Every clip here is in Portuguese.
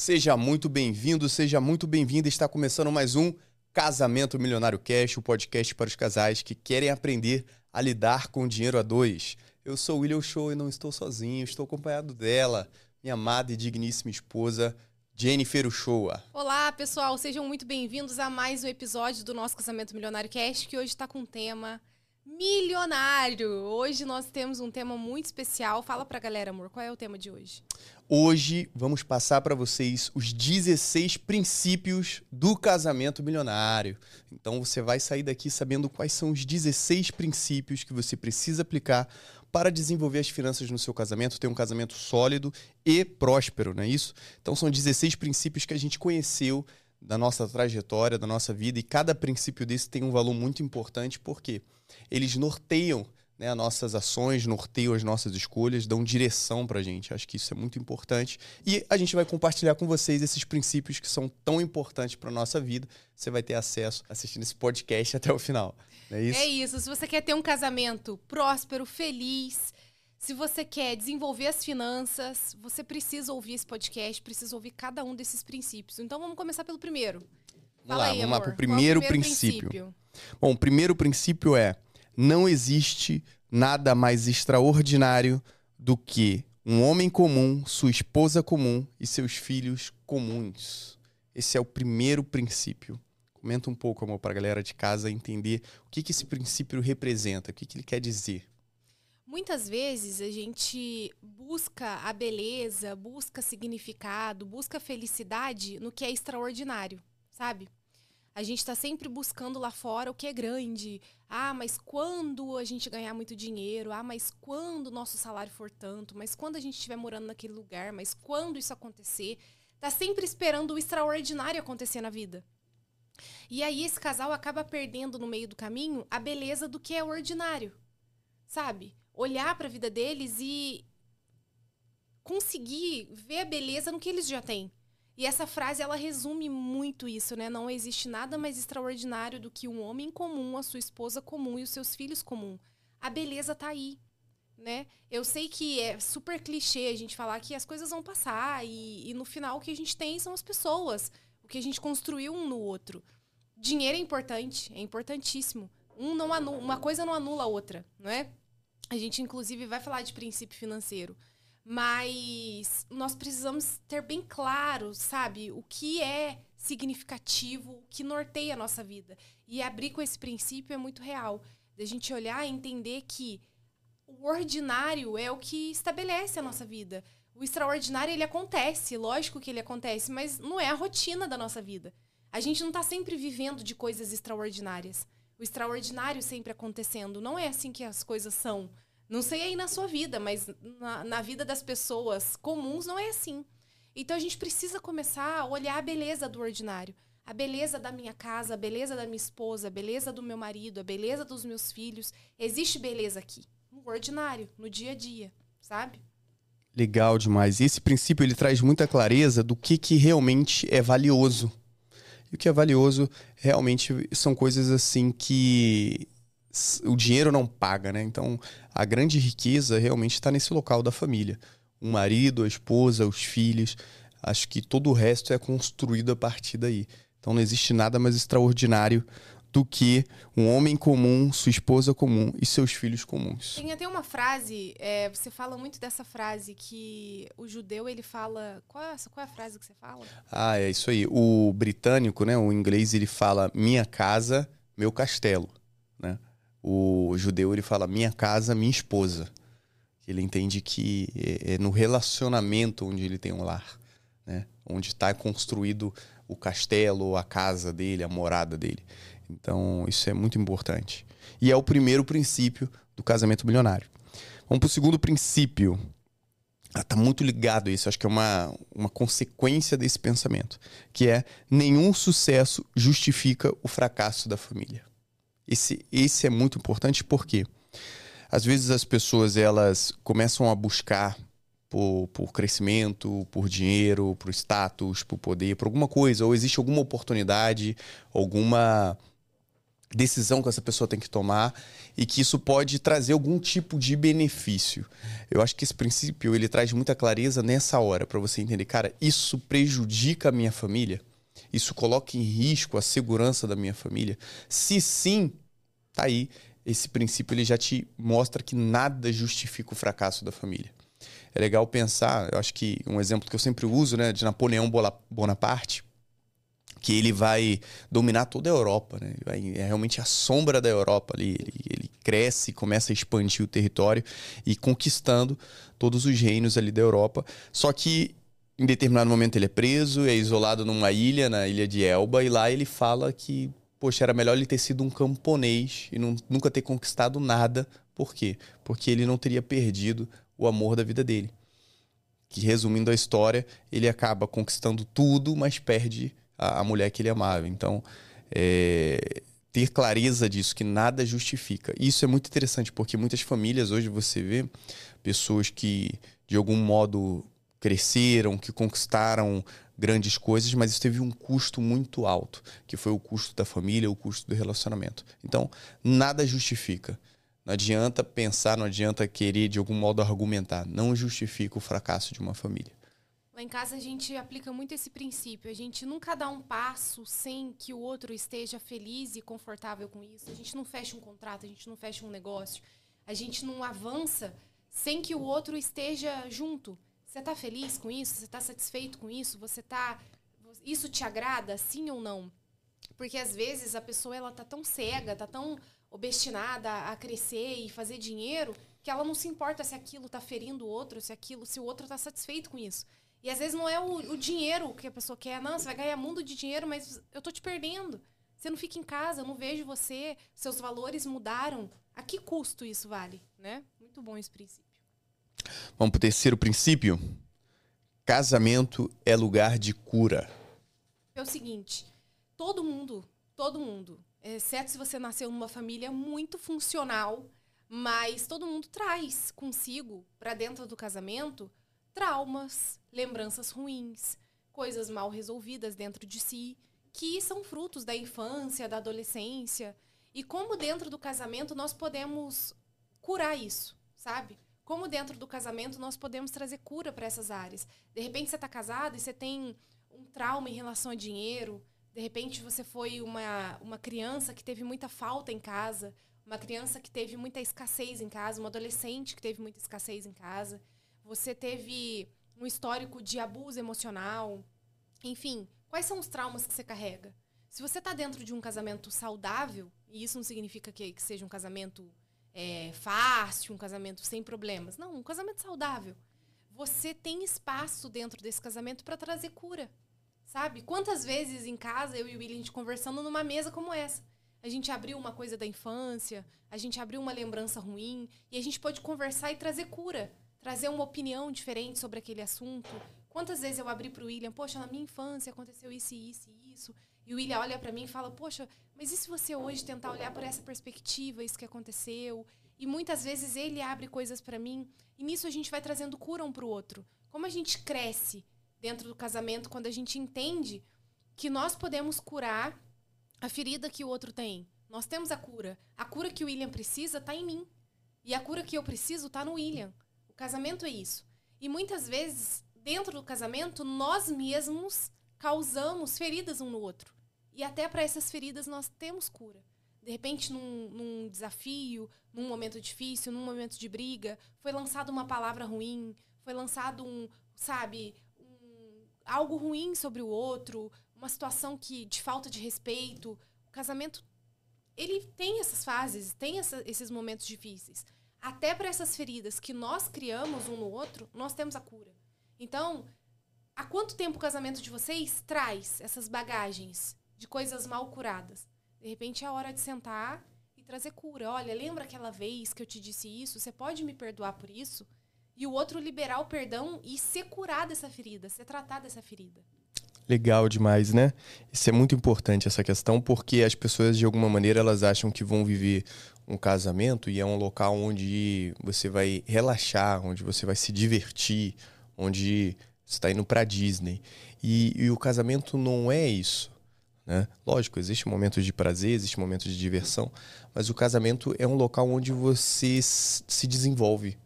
Seja muito bem-vindo, seja muito bem-vinda. Está começando mais um Casamento Milionário Cash, o podcast para os casais que querem aprender a lidar com o dinheiro a dois. Eu sou o William Show e não estou sozinho, estou acompanhado dela, minha amada e digníssima esposa, Jennifer Uchoa. Olá, pessoal, sejam muito bem-vindos a mais um episódio do nosso Casamento Milionário Cast, que hoje está com um tema milionário. Hoje nós temos um tema muito especial. Fala pra galera, amor, qual é o tema de hoje? Hoje vamos passar para vocês os 16 princípios do casamento milionário. Então você vai sair daqui sabendo quais são os 16 princípios que você precisa aplicar para desenvolver as finanças no seu casamento, ter um casamento sólido e próspero, não é isso? Então são 16 princípios que a gente conheceu da nossa trajetória, da nossa vida, e cada princípio desse tem um valor muito importante, porque eles norteiam né, as nossas ações, norteiam as nossas escolhas, dão direção para a gente. Acho que isso é muito importante. E a gente vai compartilhar com vocês esses princípios que são tão importantes para a nossa vida. Você vai ter acesso assistindo esse podcast até o final. é isso? É isso. Se você quer ter um casamento próspero, feliz, se você quer desenvolver as finanças, você precisa ouvir esse podcast, precisa ouvir cada um desses princípios. Então vamos começar pelo primeiro. Vamos Fala lá, aí, vamos amor. lá para o primeiro, primeiro princípio. princípio. Bom, o primeiro princípio é: não existe nada mais extraordinário do que um homem comum, sua esposa comum e seus filhos comuns. Esse é o primeiro princípio. Comenta um pouco, amor, para a galera de casa entender o que, que esse princípio representa, o que, que ele quer dizer. Muitas vezes a gente busca a beleza, busca significado, busca felicidade no que é extraordinário, sabe? A gente está sempre buscando lá fora o que é grande. Ah, mas quando a gente ganhar muito dinheiro? Ah, mas quando o nosso salário for tanto? Mas quando a gente estiver morando naquele lugar? Mas quando isso acontecer? Tá sempre esperando o extraordinário acontecer na vida. E aí esse casal acaba perdendo no meio do caminho a beleza do que é ordinário. Sabe? olhar para a vida deles e conseguir ver a beleza no que eles já têm. E essa frase ela resume muito isso, né? Não existe nada mais extraordinário do que um homem comum, a sua esposa comum e os seus filhos comum. A beleza tá aí, né? Eu sei que é super clichê a gente falar que as coisas vão passar e, e no final o que a gente tem são as pessoas, o que a gente construiu um no outro. Dinheiro é importante, é importantíssimo. Um não anula, uma coisa não anula a outra, não é? A gente, inclusive, vai falar de princípio financeiro. Mas nós precisamos ter bem claro, sabe, o que é significativo, o que norteia a nossa vida. E abrir com esse princípio é muito real. Da gente olhar e entender que o ordinário é o que estabelece a nossa vida. O extraordinário, ele acontece, lógico que ele acontece, mas não é a rotina da nossa vida. A gente não está sempre vivendo de coisas extraordinárias o extraordinário sempre acontecendo. Não é assim que as coisas são. Não sei aí na sua vida, mas na, na vida das pessoas comuns não é assim. Então a gente precisa começar a olhar a beleza do ordinário. A beleza da minha casa, a beleza da minha esposa, a beleza do meu marido, a beleza dos meus filhos. Existe beleza aqui, no ordinário, no dia a dia, sabe? Legal demais. Esse princípio ele traz muita clareza do que, que realmente é valioso e o que é valioso realmente são coisas assim que o dinheiro não paga, né? Então, a grande riqueza realmente está nesse local da família. O marido, a esposa, os filhos. Acho que todo o resto é construído a partir daí. Então, não existe nada mais extraordinário do que um homem comum, sua esposa comum e seus filhos comuns. Tem até uma frase, é, você fala muito dessa frase que o judeu ele fala. Qual é, qual é a frase que você fala? Ah, é isso aí. O britânico, né, o inglês, ele fala minha casa, meu castelo, né? O judeu ele fala minha casa, minha esposa. Ele entende que é, é no relacionamento onde ele tem um lar, né? Onde está construído o castelo, a casa dele, a morada dele. Então, isso é muito importante. E é o primeiro princípio do casamento milionário. Vamos para o segundo princípio. Está ah, muito ligado a isso, acho que é uma, uma consequência desse pensamento, que é nenhum sucesso justifica o fracasso da família. Esse, esse é muito importante porque às vezes as pessoas elas começam a buscar por, por crescimento, por dinheiro, por status, por poder, por alguma coisa, ou existe alguma oportunidade, alguma decisão que essa pessoa tem que tomar e que isso pode trazer algum tipo de benefício. Eu acho que esse princípio ele traz muita clareza nessa hora para você entender, cara, isso prejudica a minha família? Isso coloca em risco a segurança da minha família? Se sim, tá aí. Esse princípio ele já te mostra que nada justifica o fracasso da família. É legal pensar, eu acho que um exemplo que eu sempre uso, né, de Napoleão Bonaparte, que ele vai dominar toda a Europa, né? é realmente a sombra da Europa ali. Ele, ele cresce, começa a expandir o território e conquistando todos os reinos ali da Europa. Só que em determinado momento ele é preso, é isolado numa ilha, na ilha de Elba, e lá ele fala que, poxa, era melhor ele ter sido um camponês e não, nunca ter conquistado nada. Por quê? Porque ele não teria perdido o amor da vida dele. Que resumindo a história, ele acaba conquistando tudo, mas perde a, a mulher que ele amava. Então, é, ter clareza disso, que nada justifica. Isso é muito interessante, porque muitas famílias hoje você vê pessoas que de algum modo cresceram, que conquistaram grandes coisas, mas isso teve um custo muito alto, que foi o custo da família, o custo do relacionamento. Então, nada justifica. Não adianta pensar, não adianta querer de algum modo argumentar. Não justifica o fracasso de uma família. Lá em casa a gente aplica muito esse princípio. A gente nunca dá um passo sem que o outro esteja feliz e confortável com isso. A gente não fecha um contrato, a gente não fecha um negócio. A gente não avança sem que o outro esteja junto. Você está feliz com isso? Você está satisfeito com isso? Você tá isso te agrada, sim ou não? Porque às vezes a pessoa ela tá tão cega, tá tão obstinada a crescer e fazer dinheiro que ela não se importa se aquilo está ferindo o outro, se aquilo, se o outro está satisfeito com isso. E às vezes não é o, o, dinheiro que a pessoa quer. Não, você vai ganhar mundo de dinheiro, mas eu tô te perdendo. Você não fica em casa, eu não vejo você, seus valores mudaram. A que custo isso vale, né? Muito bom esse princípio. Vamos para o terceiro princípio. Casamento é lugar de cura. É o seguinte, todo mundo, todo mundo, exceto se você nasceu numa família muito funcional, mas todo mundo traz consigo para dentro do casamento traumas, lembranças ruins, coisas mal resolvidas dentro de si, que são frutos da infância, da adolescência. E como dentro do casamento nós podemos curar isso, sabe? Como dentro do casamento nós podemos trazer cura para essas áreas. De repente você está casado e você tem um trauma em relação a dinheiro. De repente você foi uma, uma criança que teve muita falta em casa, uma criança que teve muita escassez em casa, uma adolescente que teve muita escassez em casa você teve um histórico de abuso emocional, enfim, quais são os traumas que você carrega? Se você está dentro de um casamento saudável, e isso não significa que, que seja um casamento é, fácil, um casamento sem problemas. Não, um casamento saudável. Você tem espaço dentro desse casamento para trazer cura. Sabe? Quantas vezes em casa eu e o William a gente conversando numa mesa como essa? A gente abriu uma coisa da infância, a gente abriu uma lembrança ruim e a gente pode conversar e trazer cura trazer uma opinião diferente sobre aquele assunto. Quantas vezes eu abri para o William, poxa, na minha infância aconteceu isso isso isso. E o William olha para mim e fala, poxa, mas e se você hoje tentar olhar por essa perspectiva, isso que aconteceu? E muitas vezes ele abre coisas para mim. E nisso a gente vai trazendo cura um para o outro. Como a gente cresce dentro do casamento quando a gente entende que nós podemos curar a ferida que o outro tem. Nós temos a cura. A cura que o William precisa está em mim. E a cura que eu preciso está no William. Casamento é isso. E muitas vezes, dentro do casamento, nós mesmos causamos feridas um no outro. E até para essas feridas nós temos cura. De repente, num, num, desafio, num momento difícil, num momento de briga, foi lançada uma palavra ruim, foi lançado um, sabe, um, algo ruim sobre o outro, uma situação que de falta de respeito. O casamento, ele tem essas fases, tem essa, esses momentos difíceis até para essas feridas que nós criamos um no outro, nós temos a cura. Então, há quanto tempo o casamento de vocês traz essas bagagens de coisas mal curadas? De repente é a hora de sentar e trazer cura. Olha, lembra aquela vez que eu te disse isso? Você pode me perdoar por isso? E o outro liberar o perdão e ser curado dessa ferida, ser tratado dessa ferida. Legal demais, né? Isso é muito importante essa questão, porque as pessoas de alguma maneira elas acham que vão viver um casamento e é um local onde você vai relaxar, onde você vai se divertir, onde você está indo para Disney. E, e, o casamento não é isso. Né? Lógico, existem momentos de prazer, existem momentos de diversão, mas o casamento é um local onde você se desenvolve,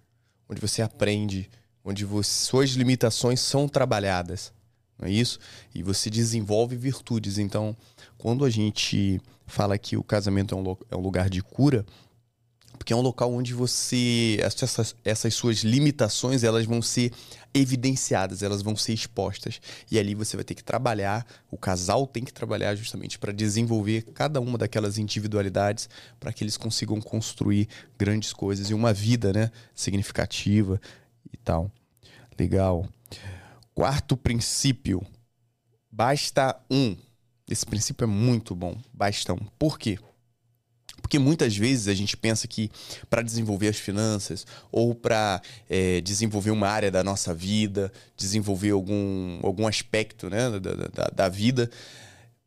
onde você aprende, onde você, suas limitações são trabalhadas, não é isso? E você desenvolve virtudes. Então, quando a gente fala que o casamento é um, é um lugar de cura, porque é um local onde você essas, essas suas limitações elas vão ser evidenciadas, elas vão ser expostas e ali você vai ter que trabalhar, o casal tem que trabalhar justamente para desenvolver cada uma daquelas individualidades para que eles consigam construir grandes coisas e uma vida, né, significativa e tal. Legal. Quarto princípio, basta um. Esse princípio é muito bom, basta um. Por quê? Porque muitas vezes a gente pensa que para desenvolver as finanças ou para é, desenvolver uma área da nossa vida, desenvolver algum, algum aspecto né, da, da, da vida,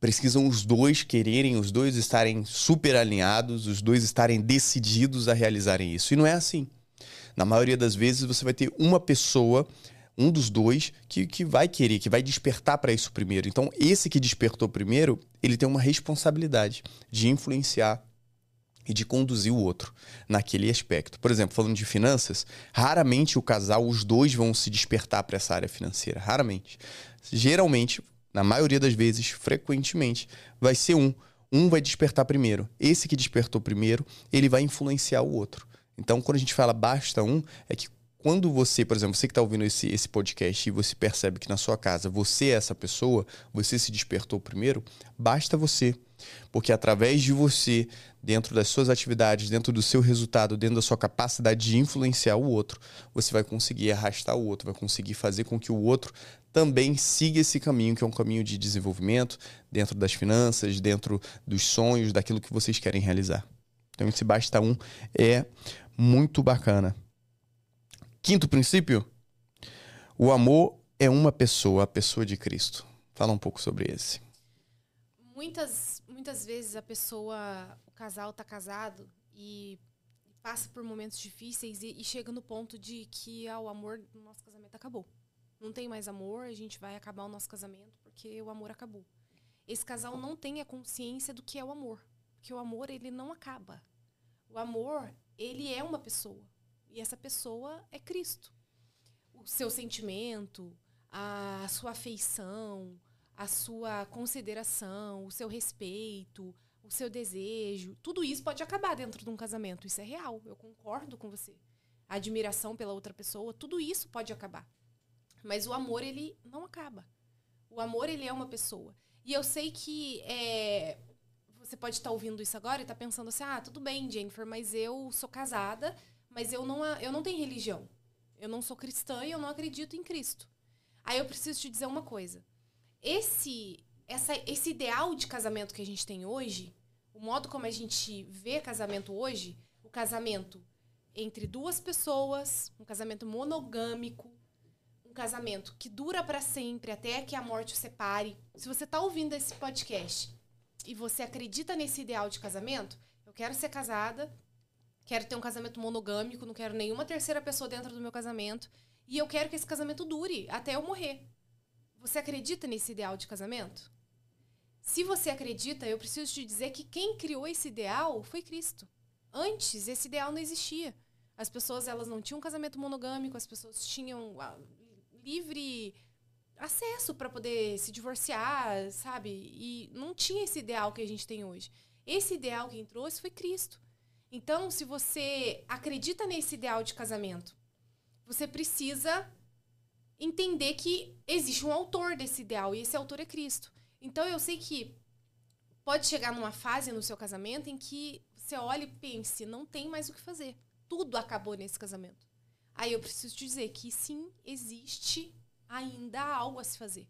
precisam os dois quererem, os dois estarem super alinhados, os dois estarem decididos a realizarem isso. E não é assim. Na maioria das vezes você vai ter uma pessoa um dos dois que, que vai querer, que vai despertar para isso primeiro. Então, esse que despertou primeiro, ele tem uma responsabilidade de influenciar e de conduzir o outro naquele aspecto. Por exemplo, falando de finanças, raramente o casal, os dois vão se despertar para essa área financeira. Raramente. Geralmente, na maioria das vezes, frequentemente, vai ser um. Um vai despertar primeiro. Esse que despertou primeiro, ele vai influenciar o outro. Então, quando a gente fala basta um, é que quando você, por exemplo, você que está ouvindo esse, esse podcast e você percebe que na sua casa você é essa pessoa, você se despertou primeiro, basta você. Porque através de você, dentro das suas atividades, dentro do seu resultado, dentro da sua capacidade de influenciar o outro, você vai conseguir arrastar o outro, vai conseguir fazer com que o outro também siga esse caminho, que é um caminho de desenvolvimento dentro das finanças, dentro dos sonhos, daquilo que vocês querem realizar. Então, esse basta um é muito bacana. Quinto princípio: o amor é uma pessoa, a pessoa de Cristo. Fala um pouco sobre esse. Muitas, muitas vezes a pessoa, o casal está casado e passa por momentos difíceis e, e, chega no ponto de que ah, o amor do nosso casamento acabou. Não tem mais amor, a gente vai acabar o nosso casamento porque o amor acabou. Esse casal não tem a consciência do que é o amor, porque o amor ele não acaba. O amor ele é uma pessoa. E essa pessoa é Cristo. O seu sentimento, a sua afeição, a sua consideração, o seu respeito, o seu desejo, tudo isso pode acabar dentro de um casamento. Isso é real, eu concordo com você. A admiração pela outra pessoa, tudo isso pode acabar. Mas o amor, ele não acaba. O amor, ele é uma pessoa. E eu sei que é, você pode estar ouvindo isso agora e estar tá pensando assim: ah, tudo bem, Jennifer, mas eu sou casada mas eu não, eu não tenho religião. Eu não sou cristã e eu não acredito em Cristo. Aí eu preciso te dizer uma coisa. Esse, essa, esse ideal de casamento que a gente tem hoje, o modo como a gente vê casamento hoje, o casamento entre duas pessoas, um casamento monogâmico, um casamento que dura para sempre até que a morte o separe. Se você está ouvindo esse podcast e você acredita nesse ideal de casamento, eu quero ser casada, Quero ter um casamento monogâmico, não quero nenhuma terceira pessoa dentro do meu casamento. E eu quero que esse casamento dure até eu morrer. Você acredita nesse ideal de casamento? Se você acredita, eu preciso te dizer que quem criou esse ideal foi Cristo. Antes, esse ideal não existia. As pessoas elas não tinham um casamento monogâmico, as pessoas tinham ah, livre acesso para poder se divorciar, sabe? E não tinha esse ideal que a gente tem hoje. Esse ideal quem trouxe foi Cristo. Então, se você acredita nesse ideal de casamento, você precisa entender que existe um autor desse ideal e esse autor é Cristo. Então, eu sei que pode chegar numa fase no seu casamento em que você olha e pense, não tem mais o que fazer. Tudo acabou nesse casamento. Aí eu preciso te dizer que sim, existe ainda algo a se fazer.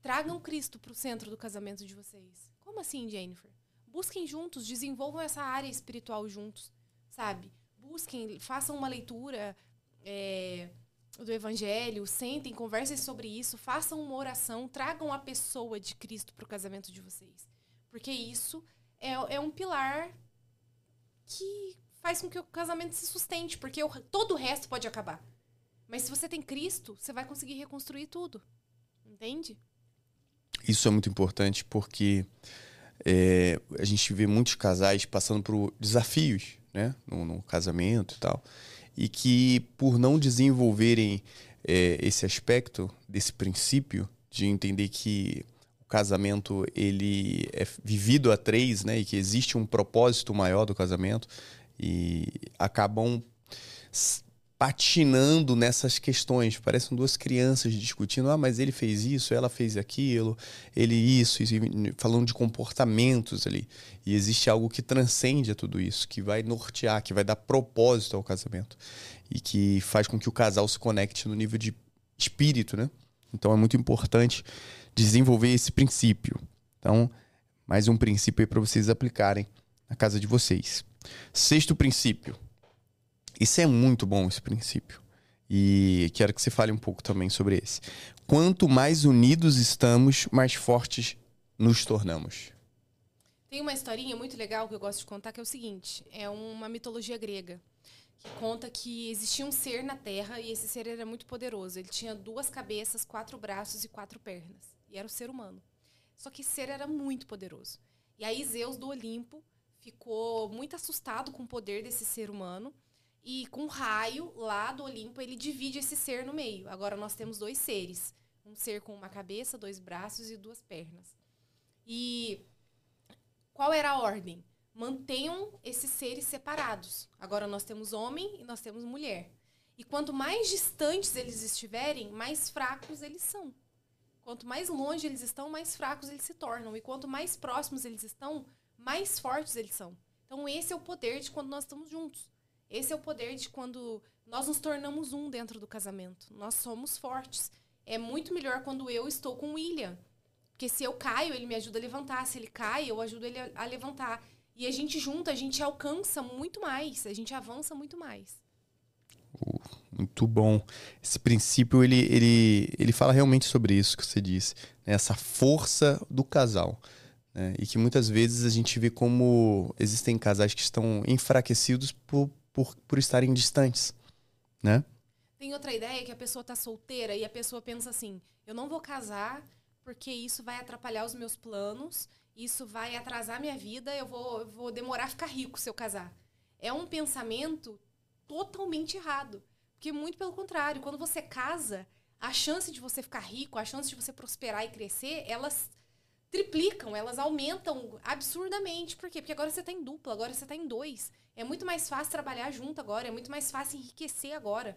Tragam Cristo para o centro do casamento de vocês. Como assim, Jennifer? Busquem juntos, desenvolvam essa área espiritual juntos, sabe? Busquem, façam uma leitura é, do Evangelho, sentem, conversem sobre isso, façam uma oração, tragam a pessoa de Cristo para o casamento de vocês. Porque isso é, é um pilar que faz com que o casamento se sustente, porque o, todo o resto pode acabar. Mas se você tem Cristo, você vai conseguir reconstruir tudo. Entende? Isso é muito importante porque é, a gente vê muitos casais passando por desafios né, no, no casamento e tal, e que por não desenvolverem é, esse aspecto desse princípio de entender que o casamento ele é vivido a três, né, e que existe um propósito maior do casamento e acabam patinando nessas questões. Parecem duas crianças discutindo: ah, mas ele fez isso, ela fez aquilo, ele isso, isso, falando de comportamentos ali. E existe algo que transcende a tudo isso, que vai nortear, que vai dar propósito ao casamento e que faz com que o casal se conecte no nível de espírito, né? Então é muito importante desenvolver esse princípio. Então, mais um princípio aí para vocês aplicarem na casa de vocês. Sexto princípio isso é muito bom, esse princípio. E quero que você fale um pouco também sobre esse. Quanto mais unidos estamos, mais fortes nos tornamos. Tem uma historinha muito legal que eu gosto de contar que é o seguinte: é uma mitologia grega que conta que existia um ser na Terra e esse ser era muito poderoso. Ele tinha duas cabeças, quatro braços e quatro pernas. E era o ser humano. Só que esse ser era muito poderoso. E aí Zeus do Olimpo ficou muito assustado com o poder desse ser humano e com um raio lá do Olimpo, ele divide esse ser no meio. Agora nós temos dois seres. Um ser com uma cabeça, dois braços e duas pernas. E qual era a ordem? Mantenham esses seres separados. Agora nós temos homem e nós temos mulher. E quanto mais distantes eles estiverem, mais fracos eles são. Quanto mais longe eles estão, mais fracos eles se tornam. E quanto mais próximos eles estão, mais fortes eles são. Então, esse é o poder de quando nós estamos juntos. Esse é o poder de quando nós nos tornamos um dentro do casamento. Nós somos fortes. É muito melhor quando eu estou com o William. Porque se eu caio, ele me ajuda a levantar. Se ele cai, eu ajudo ele a levantar. E a gente junta, a gente alcança muito mais. A gente avança muito mais. Uh, muito bom. Esse princípio, ele, ele, ele fala realmente sobre isso que você disse. Né? Essa força do casal. Né? E que muitas vezes a gente vê como existem casais que estão enfraquecidos por, por, por estarem distantes, né? Tem outra ideia que a pessoa tá solteira e a pessoa pensa assim: eu não vou casar porque isso vai atrapalhar os meus planos, isso vai atrasar minha vida, eu vou, eu vou demorar a ficar rico se eu casar. É um pensamento totalmente errado. Porque, muito pelo contrário, quando você casa, a chance de você ficar rico, a chance de você prosperar e crescer, elas triplicam, elas aumentam absurdamente. Por quê? Porque agora você está em dupla, agora você está em dois. É muito mais fácil trabalhar junto agora, é muito mais fácil enriquecer agora.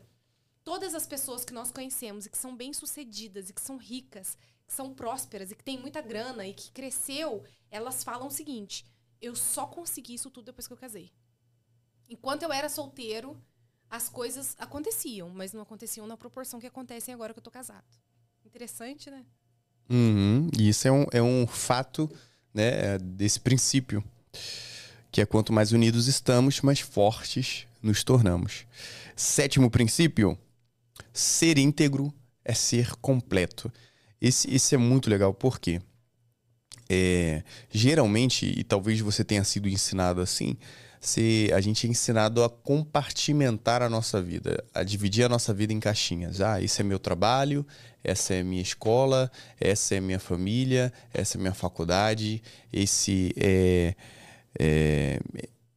Todas as pessoas que nós conhecemos e que são bem-sucedidas e que são ricas, que são prósperas e que têm muita grana e que cresceu, elas falam o seguinte: eu só consegui isso tudo depois que eu casei. Enquanto eu era solteiro, as coisas aconteciam, mas não aconteciam na proporção que acontecem agora que eu tô casado. Interessante, né? Uhum. E isso é um, é um fato né, desse princípio, que é quanto mais unidos estamos, mais fortes nos tornamos. Sétimo princípio: ser íntegro é ser completo. Esse, esse é muito legal, por quê? É, geralmente, e talvez você tenha sido ensinado assim, se a gente é ensinado a compartimentar a nossa vida, a dividir a nossa vida em caixinhas. Ah, esse é meu trabalho, essa é minha escola, essa é minha família, essa é minha faculdade, esse é, é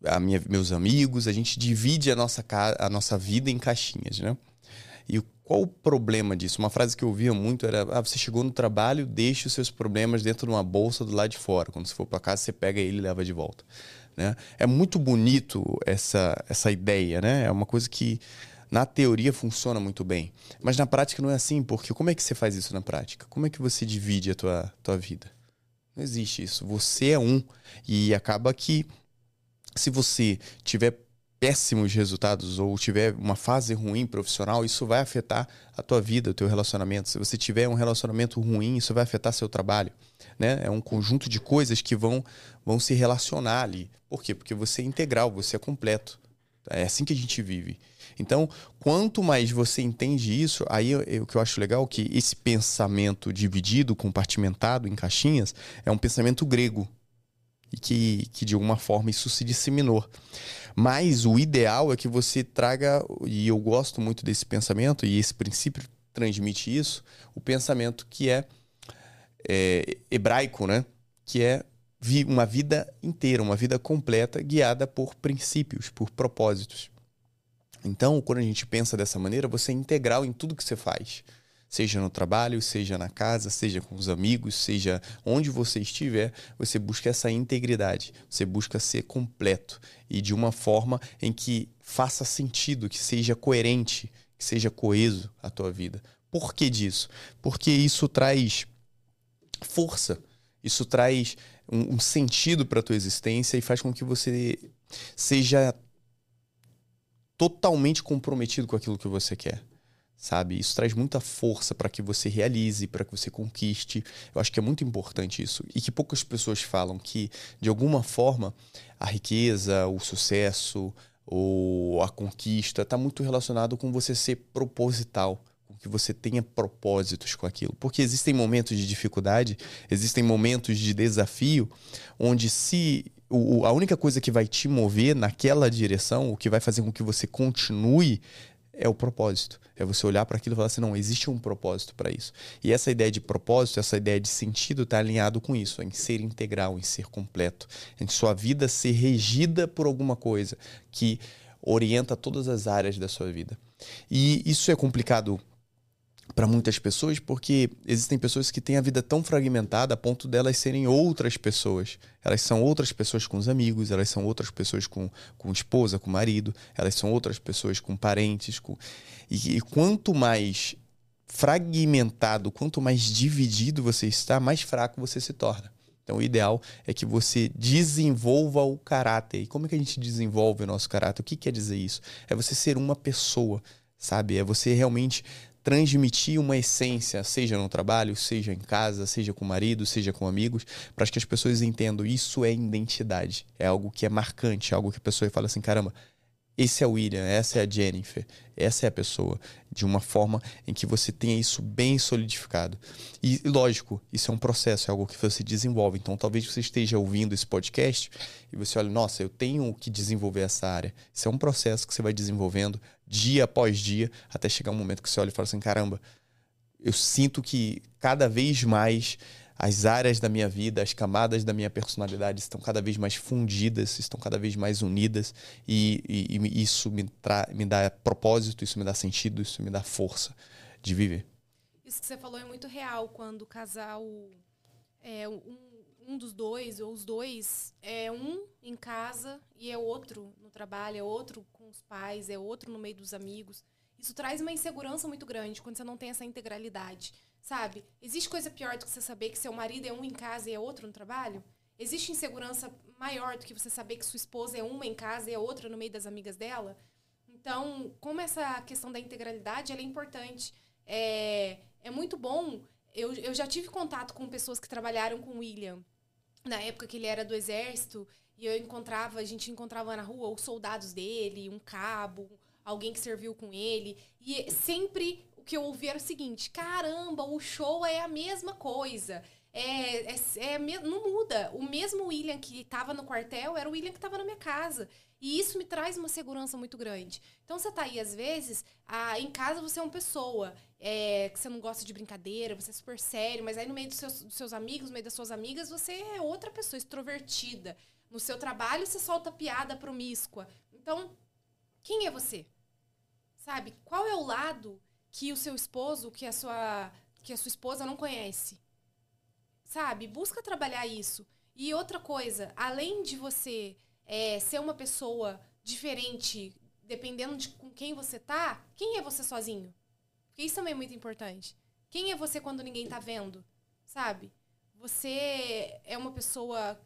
a minha, meus amigos. A gente divide a nossa, a nossa vida em caixinhas, né? E qual o problema disso? Uma frase que eu ouvia muito era: ah, você chegou no trabalho, deixe os seus problemas dentro de uma bolsa do lado de fora. Quando você for para casa, você pega ele e leva de volta. Né? É muito bonito essa, essa ideia, né? É uma coisa que na teoria funciona muito bem, mas na prática não é assim, porque como é que você faz isso na prática? Como é que você divide a tua, tua vida? Não existe isso. Você é um e acaba que se você tiver péssimos resultados ou tiver uma fase ruim profissional, isso vai afetar a tua vida, o teu relacionamento. Se você tiver um relacionamento ruim, isso vai afetar seu trabalho, né? É um conjunto de coisas que vão vão se relacionar ali. Por quê? Porque você é integral, você é completo. É assim que a gente vive. Então, quanto mais você entende isso, aí o que eu acho legal é que esse pensamento dividido, compartimentado em caixinhas, é um pensamento grego. E que, que de alguma forma isso se disseminou. Mas o ideal é que você traga, e eu gosto muito desse pensamento, e esse princípio transmite isso, o pensamento que é é, hebraico, né? Que é uma vida inteira, uma vida completa guiada por princípios, por propósitos. Então, quando a gente pensa dessa maneira, você é integral em tudo que você faz. Seja no trabalho, seja na casa, seja com os amigos, seja onde você estiver, você busca essa integridade, você busca ser completo e de uma forma em que faça sentido, que seja coerente, que seja coeso a tua vida. Por que disso? Porque isso traz força, isso traz um, um sentido para a tua existência e faz com que você seja totalmente comprometido com aquilo que você quer. Sabe? Isso traz muita força para que você realize, para que você conquiste. Eu acho que é muito importante isso. E que poucas pessoas falam que, de alguma forma, a riqueza, o sucesso ou a conquista está muito relacionado com você ser proposital, que você tenha propósitos com aquilo. Porque existem momentos de dificuldade, existem momentos de desafio, onde se o, a única coisa que vai te mover naquela direção, o que vai fazer com que você continue, é o propósito. É você olhar para aquilo e falar assim: não, existe um propósito para isso. E essa ideia de propósito, essa ideia de sentido está alinhado com isso, em ser integral, em ser completo, em sua vida ser regida por alguma coisa que orienta todas as áreas da sua vida. E isso é complicado para muitas pessoas, porque existem pessoas que têm a vida tão fragmentada a ponto delas serem outras pessoas. Elas são outras pessoas com os amigos, elas são outras pessoas com, com esposa, com marido, elas são outras pessoas com parentes. Com... E, e quanto mais fragmentado, quanto mais dividido você está, mais fraco você se torna. Então, o ideal é que você desenvolva o caráter. E como é que a gente desenvolve o nosso caráter? O que quer dizer isso? É você ser uma pessoa, sabe? É você realmente transmitir uma essência, seja no trabalho, seja em casa, seja com o marido, seja com amigos, para que as pessoas entendam isso é identidade, é algo que é marcante, é algo que a pessoa fala assim, caramba, esse é o William, essa é a Jennifer, essa é a pessoa, de uma forma em que você tenha isso bem solidificado. E lógico, isso é um processo, é algo que você desenvolve. Então talvez você esteja ouvindo esse podcast e você olha, nossa, eu tenho que desenvolver essa área. Isso é um processo que você vai desenvolvendo dia após dia, até chegar um momento que você olha e fala assim, caramba, eu sinto que cada vez mais as áreas da minha vida, as camadas da minha personalidade estão cada vez mais fundidas, estão cada vez mais unidas e, e, e isso me, me dá propósito, isso me dá sentido, isso me dá força de viver. Isso que você falou é muito real quando o casal é um, um dos dois ou os dois é um em casa e é outro no trabalho, é outro com os pais, é outro no meio dos amigos. Isso traz uma insegurança muito grande quando você não tem essa integralidade. Sabe? Existe coisa pior do que você saber que seu marido é um em casa e é outro no trabalho? Existe insegurança maior do que você saber que sua esposa é uma em casa e é outra no meio das amigas dela? Então, como essa questão da integralidade é importante. É, é muito bom. Eu, eu já tive contato com pessoas que trabalharam com o William na época que ele era do exército e eu encontrava, a gente encontrava na rua os soldados dele, um cabo, alguém que serviu com ele. E sempre que eu ouvi era o seguinte: caramba, o show é a mesma coisa. É, é, é, não muda. O mesmo William que estava no quartel era o William que estava na minha casa. E isso me traz uma segurança muito grande. Então você tá aí, às vezes, ah, em casa você é uma pessoa é, que você não gosta de brincadeira, você é super sério, mas aí no meio dos seus, dos seus amigos, no meio das suas amigas, você é outra pessoa extrovertida. No seu trabalho você solta piada promíscua. Então, quem é você? Sabe? Qual é o lado que o seu esposo, que a sua, que a sua esposa não conhece. Sabe? Busca trabalhar isso. E outra coisa, além de você é, ser uma pessoa diferente, dependendo de com quem você tá, quem é você sozinho? Porque isso também é muito importante. Quem é você quando ninguém tá vendo? Sabe? Você é uma pessoa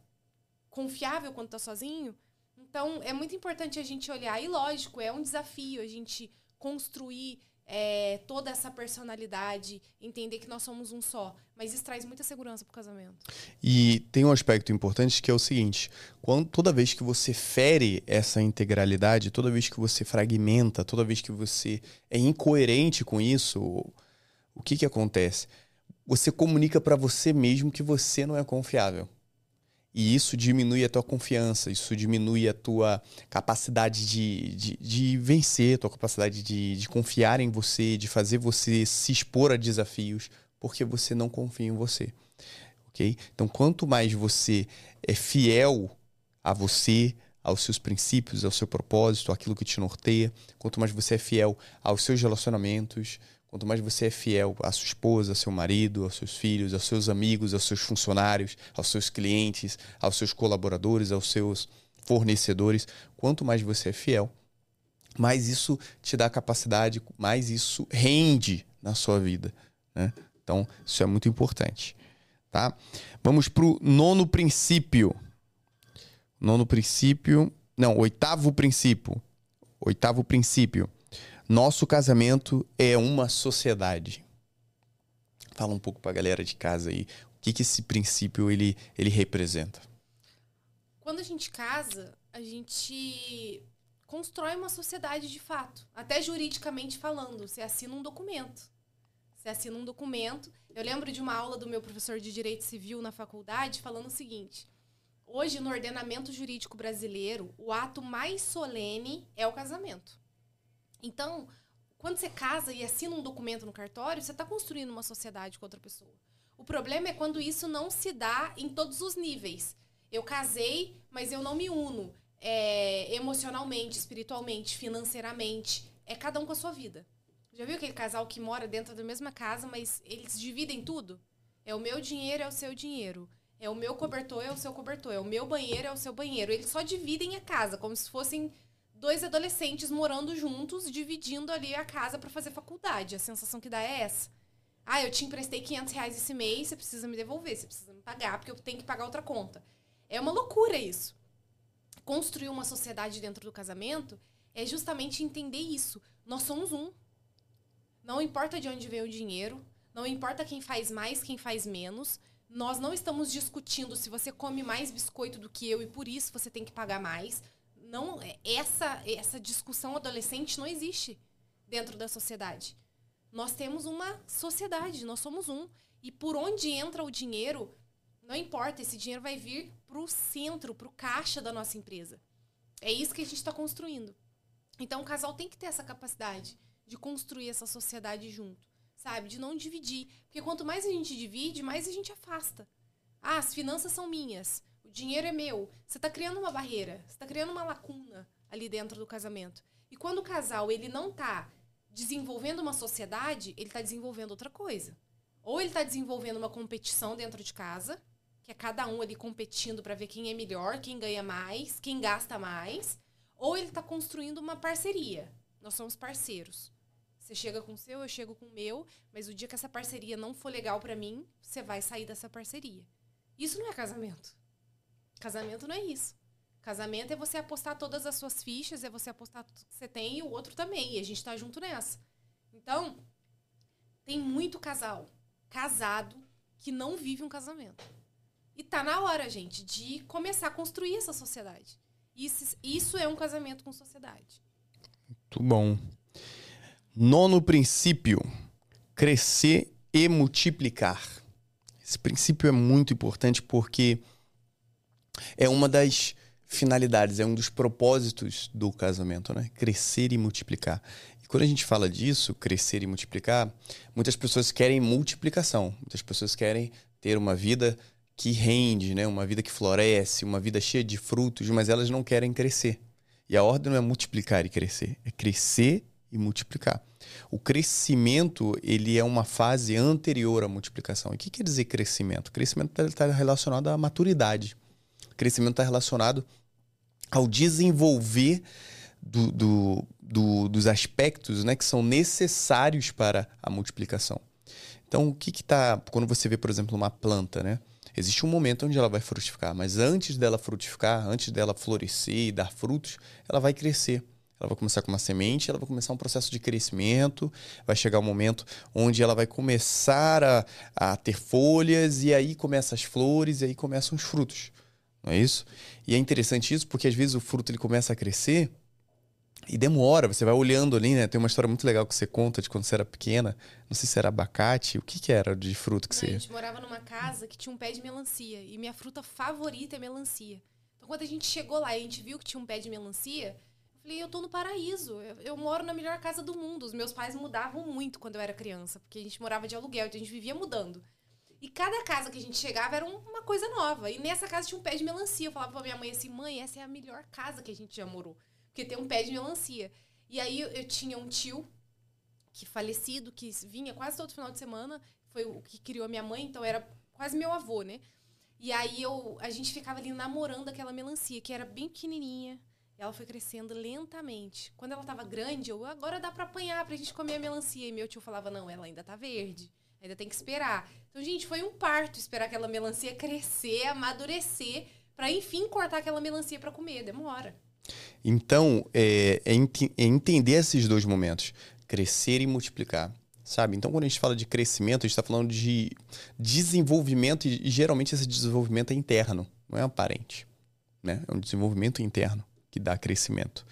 confiável quando tá sozinho? Então, é muito importante a gente olhar. E lógico, é um desafio a gente construir é, toda essa personalidade, entender que nós somos um só. Mas isso traz muita segurança pro casamento. E tem um aspecto importante que é o seguinte: quando, toda vez que você fere essa integralidade, toda vez que você fragmenta, toda vez que você é incoerente com isso, o que que acontece? Você comunica para você mesmo que você não é confiável. E isso diminui a tua confiança, isso diminui a tua capacidade de, de, de vencer, tua capacidade de, de confiar em você, de fazer você se expor a desafios. porque você não confia em você. Ok? Então, quanto mais você é fiel a você, aos seus princípios, ao seu propósito, aquilo que te norteia, quanto mais você é fiel aos seus relacionamentos, quanto mais você é fiel à sua esposa, ao seu marido, aos seus filhos, aos seus amigos, aos seus funcionários, aos seus clientes, aos seus colaboradores, aos seus fornecedores, quanto mais você é fiel, mais isso te dá capacidade, mais isso rende na sua vida. Né? Então, isso é muito importante. Tá? Vamos para o nono princípio. Nono princípio. Não, oitavo princípio. Oitavo princípio. Nosso casamento é uma sociedade. Fala um pouco para a galera de casa aí. O que, que esse princípio ele, ele representa? Quando a gente casa, a gente constrói uma sociedade de fato. Até juridicamente falando. Você assina um documento. Você assina um documento. Eu lembro de uma aula do meu professor de Direito Civil na faculdade falando o seguinte: hoje, no ordenamento jurídico brasileiro, o ato mais solene é o casamento. Então, quando você casa e assina um documento no cartório, você está construindo uma sociedade com outra pessoa. O problema é quando isso não se dá em todos os níveis. Eu casei, mas eu não me uno é, emocionalmente, espiritualmente, financeiramente. É cada um com a sua vida. Já viu aquele casal que mora dentro da mesma casa, mas eles dividem tudo? É o meu dinheiro, é o seu dinheiro. É o meu cobertor, é o seu cobertor. É o meu banheiro, é o seu banheiro. Eles só dividem a casa, como se fossem dois adolescentes morando juntos, dividindo ali a casa para fazer faculdade. A sensação que dá é essa. Ah, eu te emprestei 500 reais esse mês, você precisa me devolver, você precisa me pagar, porque eu tenho que pagar outra conta. É uma loucura isso construir uma sociedade dentro do casamento é justamente entender isso. Nós somos um. Não importa de onde vem o dinheiro, não importa quem faz mais, quem faz menos. Nós não estamos discutindo se você come mais biscoito do que eu e por isso você tem que pagar mais. Não, essa essa discussão adolescente não existe dentro da sociedade. Nós temos uma sociedade, nós somos um. E por onde entra o dinheiro, não importa, esse dinheiro vai vir para o centro, para o caixa da nossa empresa. É isso que a gente está construindo. Então, o casal tem que ter essa capacidade de construir essa sociedade junto, sabe? De não dividir. Porque quanto mais a gente divide, mais a gente afasta. Ah, as finanças são minhas, dinheiro é meu. Você está criando uma barreira, você está criando uma lacuna ali dentro do casamento. E quando o casal ele não está desenvolvendo uma sociedade, ele está desenvolvendo outra coisa. Ou ele está desenvolvendo uma competição dentro de casa, que é cada um ali competindo para ver quem é melhor, quem ganha mais, quem gasta mais, ou ele está construindo uma parceria. Nós somos parceiros. Você chega com o seu, eu chego com o meu, mas o dia que essa parceria não for legal para mim, você vai sair dessa parceria. Isso não é casamento. Casamento não é isso. Casamento é você apostar todas as suas fichas, é você apostar tudo que você tem e o outro também. E a gente tá junto nessa. Então, tem muito casal casado que não vive um casamento. E tá na hora, gente, de começar a construir essa sociedade. Isso, isso é um casamento com sociedade. Muito bom. Nono princípio: crescer e multiplicar. Esse princípio é muito importante porque é uma das finalidades, é um dos propósitos do casamento, né? Crescer e multiplicar. E quando a gente fala disso, crescer e multiplicar, muitas pessoas querem multiplicação, muitas pessoas querem ter uma vida que rende, né? uma vida que floresce, uma vida cheia de frutos, mas elas não querem crescer. E a ordem não é multiplicar e crescer, é crescer e multiplicar. O crescimento ele é uma fase anterior à multiplicação. E o que quer dizer crescimento? crescimento está relacionado à maturidade. Crescimento está relacionado ao desenvolver do, do, do, dos aspectos né, que são necessários para a multiplicação. Então, o que está. Quando você vê, por exemplo, uma planta, né? Existe um momento onde ela vai frutificar, mas antes dela frutificar, antes dela florescer e dar frutos, ela vai crescer. Ela vai começar com uma semente, ela vai começar um processo de crescimento, vai chegar um momento onde ela vai começar a, a ter folhas, e aí começam as flores, e aí começam os frutos. Não é isso? E é interessante isso porque às vezes o fruto ele começa a crescer e demora, você vai olhando ali, né? Tem uma história muito legal que você conta de quando você era pequena. Não sei se era abacate, o que que era de fruto que Não, você... A gente morava numa casa que tinha um pé de melancia. E minha fruta favorita é melancia. Então, quando a gente chegou lá e a gente viu que tinha um pé de melancia, eu Falei, eu tô no paraíso. Eu, eu, moro na melhor casa do mundo. Os meus pais mudavam muito quando eu era criança, porque a gente morava de aluguel, então a gente vivia mudando. E cada casa que a gente chegava era uma coisa nova. E nessa casa tinha um pé de melancia. Eu falava pra minha mãe assim: mãe, essa é a melhor casa que a gente já morou. Porque tem um pé de melancia. E aí eu, tinha um tio que falecido, que vinha quase todo final de semana. Foi o que criou a minha mãe, então era quase meu avô, né? E aí eu, a gente ficava ali namorando aquela melancia, que era bem pequenininha. Ela foi crescendo lentamente. Quando ela tava grande, eu, agora dá para apanhar pra gente comer a melancia. E meu tio falava: não, ela ainda tá verde. Ainda tem que esperar. Então, gente, foi um parto esperar aquela melancia crescer, amadurecer, para enfim cortar aquela melancia para comer. Demora. Então, é, é, é, entender esses dois momentos: crescer e multiplicar. Sabe? Então, quando a gente fala de crescimento, a gente está falando de desenvolvimento, e geralmente esse desenvolvimento é interno, não é aparente. Né? É um desenvolvimento interno que dá crescimento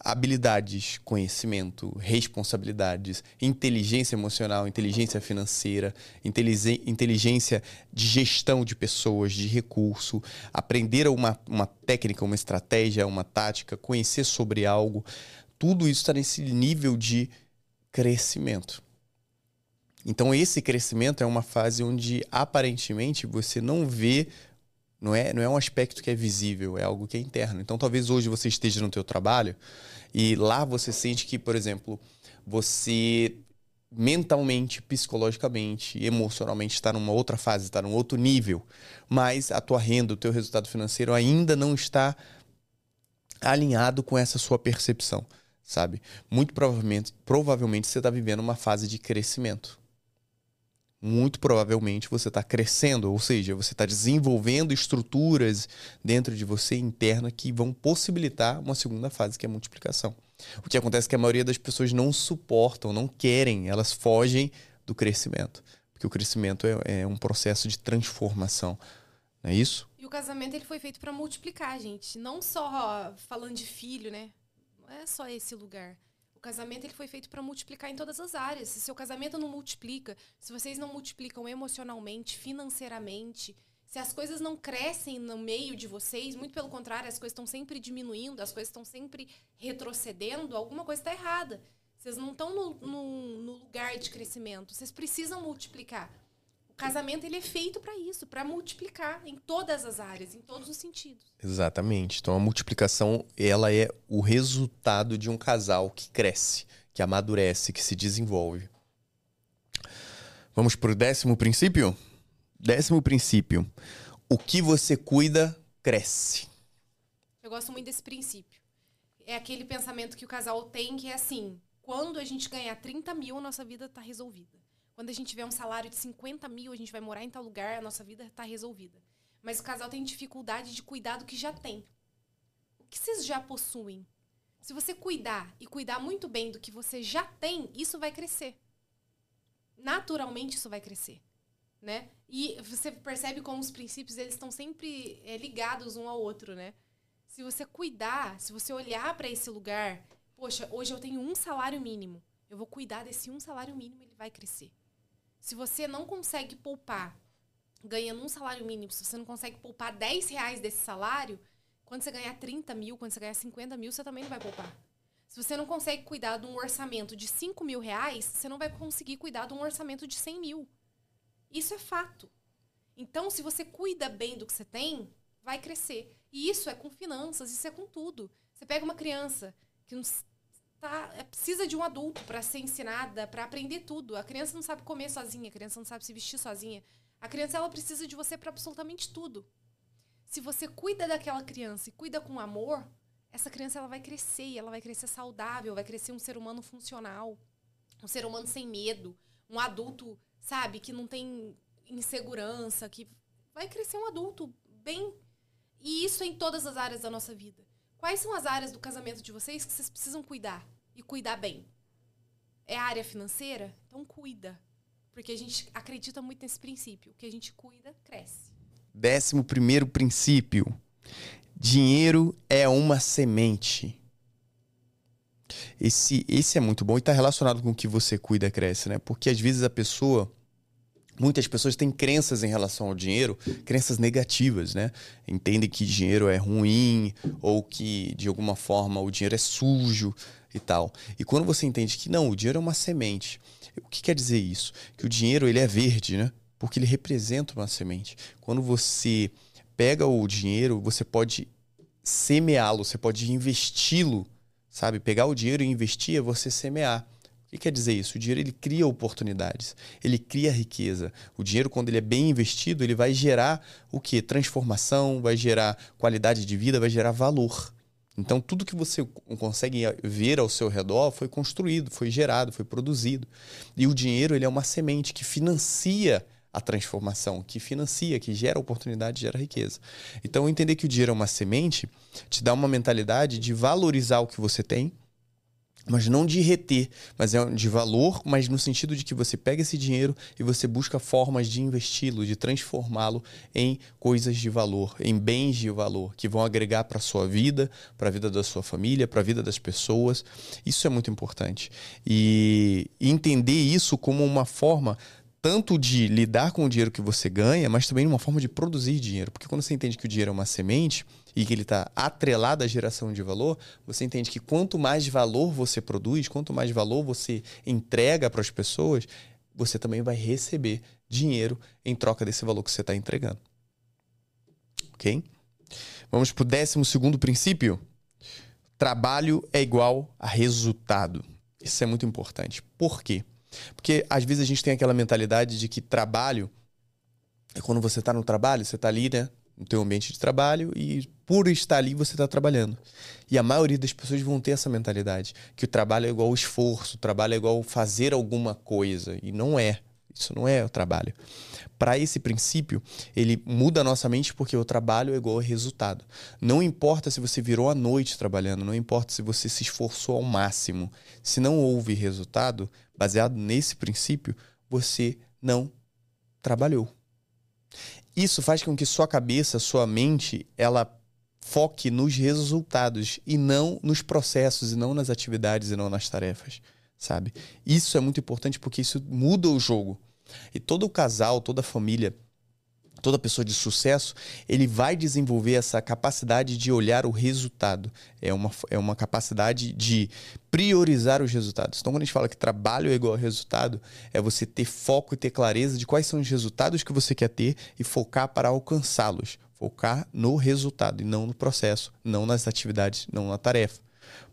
habilidades, conhecimento, responsabilidades, inteligência emocional, inteligência financeira, inteligência de gestão de pessoas, de recurso, aprender uma, uma técnica, uma estratégia, uma tática, conhecer sobre algo. Tudo isso está nesse nível de crescimento. Então, esse crescimento é uma fase onde aparentemente você não vê não é, não é um aspecto que é visível, é algo que é interno. Então, talvez hoje você esteja no teu trabalho e lá você sente que, por exemplo, você mentalmente, psicologicamente, emocionalmente está numa outra fase, está num outro nível, mas a tua renda, o teu resultado financeiro ainda não está alinhado com essa sua percepção, sabe? Muito provavelmente, provavelmente você está vivendo uma fase de crescimento muito provavelmente você está crescendo, ou seja, você está desenvolvendo estruturas dentro de você interna que vão possibilitar uma segunda fase, que é a multiplicação. O que acontece é que a maioria das pessoas não suportam, não querem, elas fogem do crescimento. Porque o crescimento é, é um processo de transformação. Não é isso? E o casamento ele foi feito para multiplicar, gente. Não só falando de filho, né? Não é só esse lugar. O casamento ele foi feito para multiplicar em todas as áreas. Se seu casamento não multiplica, se vocês não multiplicam emocionalmente, financeiramente, se as coisas não crescem no meio de vocês, muito pelo contrário, as coisas estão sempre diminuindo, as coisas estão sempre retrocedendo, alguma coisa está errada. Vocês não estão no, no, no lugar de crescimento. Vocês precisam multiplicar casamento ele é feito para isso, para multiplicar em todas as áreas, em todos os sentidos. Exatamente. Então a multiplicação ela é o resultado de um casal que cresce, que amadurece, que se desenvolve. Vamos para o décimo princípio? Décimo princípio. O que você cuida, cresce. Eu gosto muito desse princípio. É aquele pensamento que o casal tem que é assim: quando a gente ganhar 30 mil, nossa vida está resolvida. Quando a gente tiver um salário de 50 mil, a gente vai morar em tal lugar, a nossa vida está resolvida. Mas o casal tem dificuldade de cuidar do que já tem. O que vocês já possuem? Se você cuidar e cuidar muito bem do que você já tem, isso vai crescer. Naturalmente isso vai crescer, né? E você percebe como os princípios eles estão sempre é, ligados um ao outro, né? Se você cuidar, se você olhar para esse lugar, poxa, hoje eu tenho um salário mínimo, eu vou cuidar desse um salário mínimo, ele vai crescer. Se você não consegue poupar ganhando um salário mínimo, se você não consegue poupar 10 reais desse salário, quando você ganhar 30 mil, quando você ganhar 50 mil, você também não vai poupar. Se você não consegue cuidar de um orçamento de 5 mil reais, você não vai conseguir cuidar de um orçamento de 100 mil. Isso é fato. Então, se você cuida bem do que você tem, vai crescer. E isso é com finanças, isso é com tudo. Você pega uma criança que tá, é, precisa de um adulto para ser ensinada, para aprender tudo. A criança não sabe comer sozinha, a criança não sabe se vestir sozinha. A criança ela precisa de você para absolutamente tudo. Se você cuida daquela criança e cuida com amor, essa criança ela vai crescer, ela vai crescer saudável, vai crescer um ser humano funcional, um ser humano sem medo, um adulto, sabe, que não tem insegurança, que vai crescer um adulto bem. E isso em todas as áreas da nossa vida. Quais são as áreas do casamento de vocês que vocês precisam cuidar e cuidar bem? É a área financeira? Então cuida. Porque a gente acredita muito nesse princípio. O que a gente cuida, cresce. Décimo primeiro princípio. Dinheiro é uma semente. Esse, esse é muito bom e está relacionado com o que você cuida, cresce, né? Porque às vezes a pessoa Muitas pessoas têm crenças em relação ao dinheiro, crenças negativas, né? Entendem que dinheiro é ruim ou que de alguma forma o dinheiro é sujo e tal. E quando você entende que não, o dinheiro é uma semente. O que quer dizer isso? Que o dinheiro ele é verde, né? Porque ele representa uma semente. Quando você pega o dinheiro, você pode semeá-lo, você pode investi-lo, sabe? Pegar o dinheiro e investir é você semear. O que quer dizer isso? O dinheiro ele cria oportunidades, ele cria riqueza. O dinheiro, quando ele é bem investido, ele vai gerar o que? Transformação, vai gerar qualidade de vida, vai gerar valor. Então, tudo que você consegue ver ao seu redor foi construído, foi gerado, foi produzido. E o dinheiro ele é uma semente que financia a transformação, que financia, que gera oportunidade, gera riqueza. Então, entender que o dinheiro é uma semente te dá uma mentalidade de valorizar o que você tem, mas não de reter, mas é de valor, mas no sentido de que você pega esse dinheiro e você busca formas de investi-lo, de transformá-lo em coisas de valor, em bens de valor, que vão agregar para a sua vida, para a vida da sua família, para a vida das pessoas. Isso é muito importante. E entender isso como uma forma tanto de lidar com o dinheiro que você ganha, mas também uma forma de produzir dinheiro. Porque quando você entende que o dinheiro é uma semente e que ele está atrelado à geração de valor, você entende que quanto mais valor você produz, quanto mais valor você entrega para as pessoas, você também vai receber dinheiro em troca desse valor que você está entregando. Ok? Vamos para o décimo segundo princípio. Trabalho é igual a resultado. Isso é muito importante. Por quê? Porque às vezes a gente tem aquela mentalidade de que trabalho é quando você está no trabalho, você está ali, né? No teu ambiente de trabalho e por estar ali você está trabalhando. E a maioria das pessoas vão ter essa mentalidade, que o trabalho é igual esforço, o trabalho é igual fazer alguma coisa. E não é. Isso não é o trabalho. Para esse princípio, ele muda a nossa mente porque o trabalho é igual a resultado. Não importa se você virou a noite trabalhando, não importa se você se esforçou ao máximo. Se não houve resultado, baseado nesse princípio, você não trabalhou. Isso faz com que sua cabeça, sua mente, ela foque nos resultados e não nos processos, e não nas atividades e não nas tarefas, sabe? Isso é muito importante porque isso muda o jogo. E todo casal, toda família, toda pessoa de sucesso, ele vai desenvolver essa capacidade de olhar o resultado. É uma, é uma capacidade de priorizar os resultados. Então, quando a gente fala que trabalho é igual a resultado, é você ter foco e ter clareza de quais são os resultados que você quer ter e focar para alcançá-los. Focar no resultado e não no processo, não nas atividades, não na tarefa.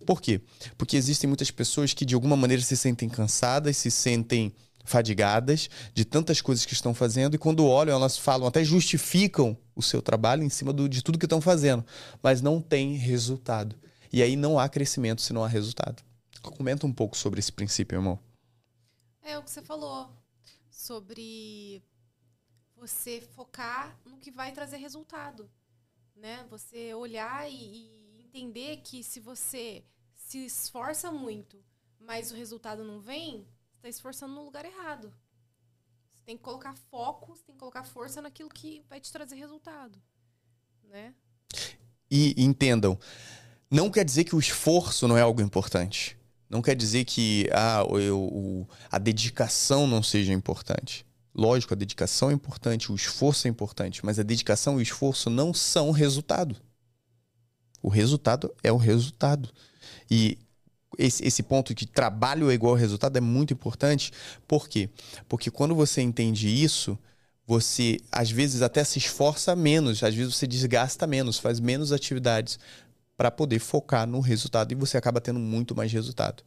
Por quê? Porque existem muitas pessoas que de alguma maneira se sentem cansadas, se sentem fadigadas de tantas coisas que estão fazendo e quando olham elas falam, até justificam o seu trabalho em cima do, de tudo que estão fazendo, mas não tem resultado. E aí não há crescimento se não há resultado. Comenta um pouco sobre esse princípio, irmão. É o que você falou sobre você focar no que vai trazer resultado, né? Você olhar e, e entender que se você se esforça muito, mas o resultado não vem, está esforçando no lugar errado. Você tem que colocar foco, você tem que colocar força naquilo que vai te trazer resultado, né? E entendam, não quer dizer que o esforço não é algo importante. Não quer dizer que ah, eu, a dedicação não seja importante. Lógico, a dedicação é importante, o esforço é importante, mas a dedicação e o esforço não são resultado. O resultado é o resultado. E esse, esse ponto de trabalho é igual resultado é muito importante. Por quê? Porque quando você entende isso, você às vezes até se esforça menos, às vezes você desgasta menos, faz menos atividades para poder focar no resultado e você acaba tendo muito mais resultado.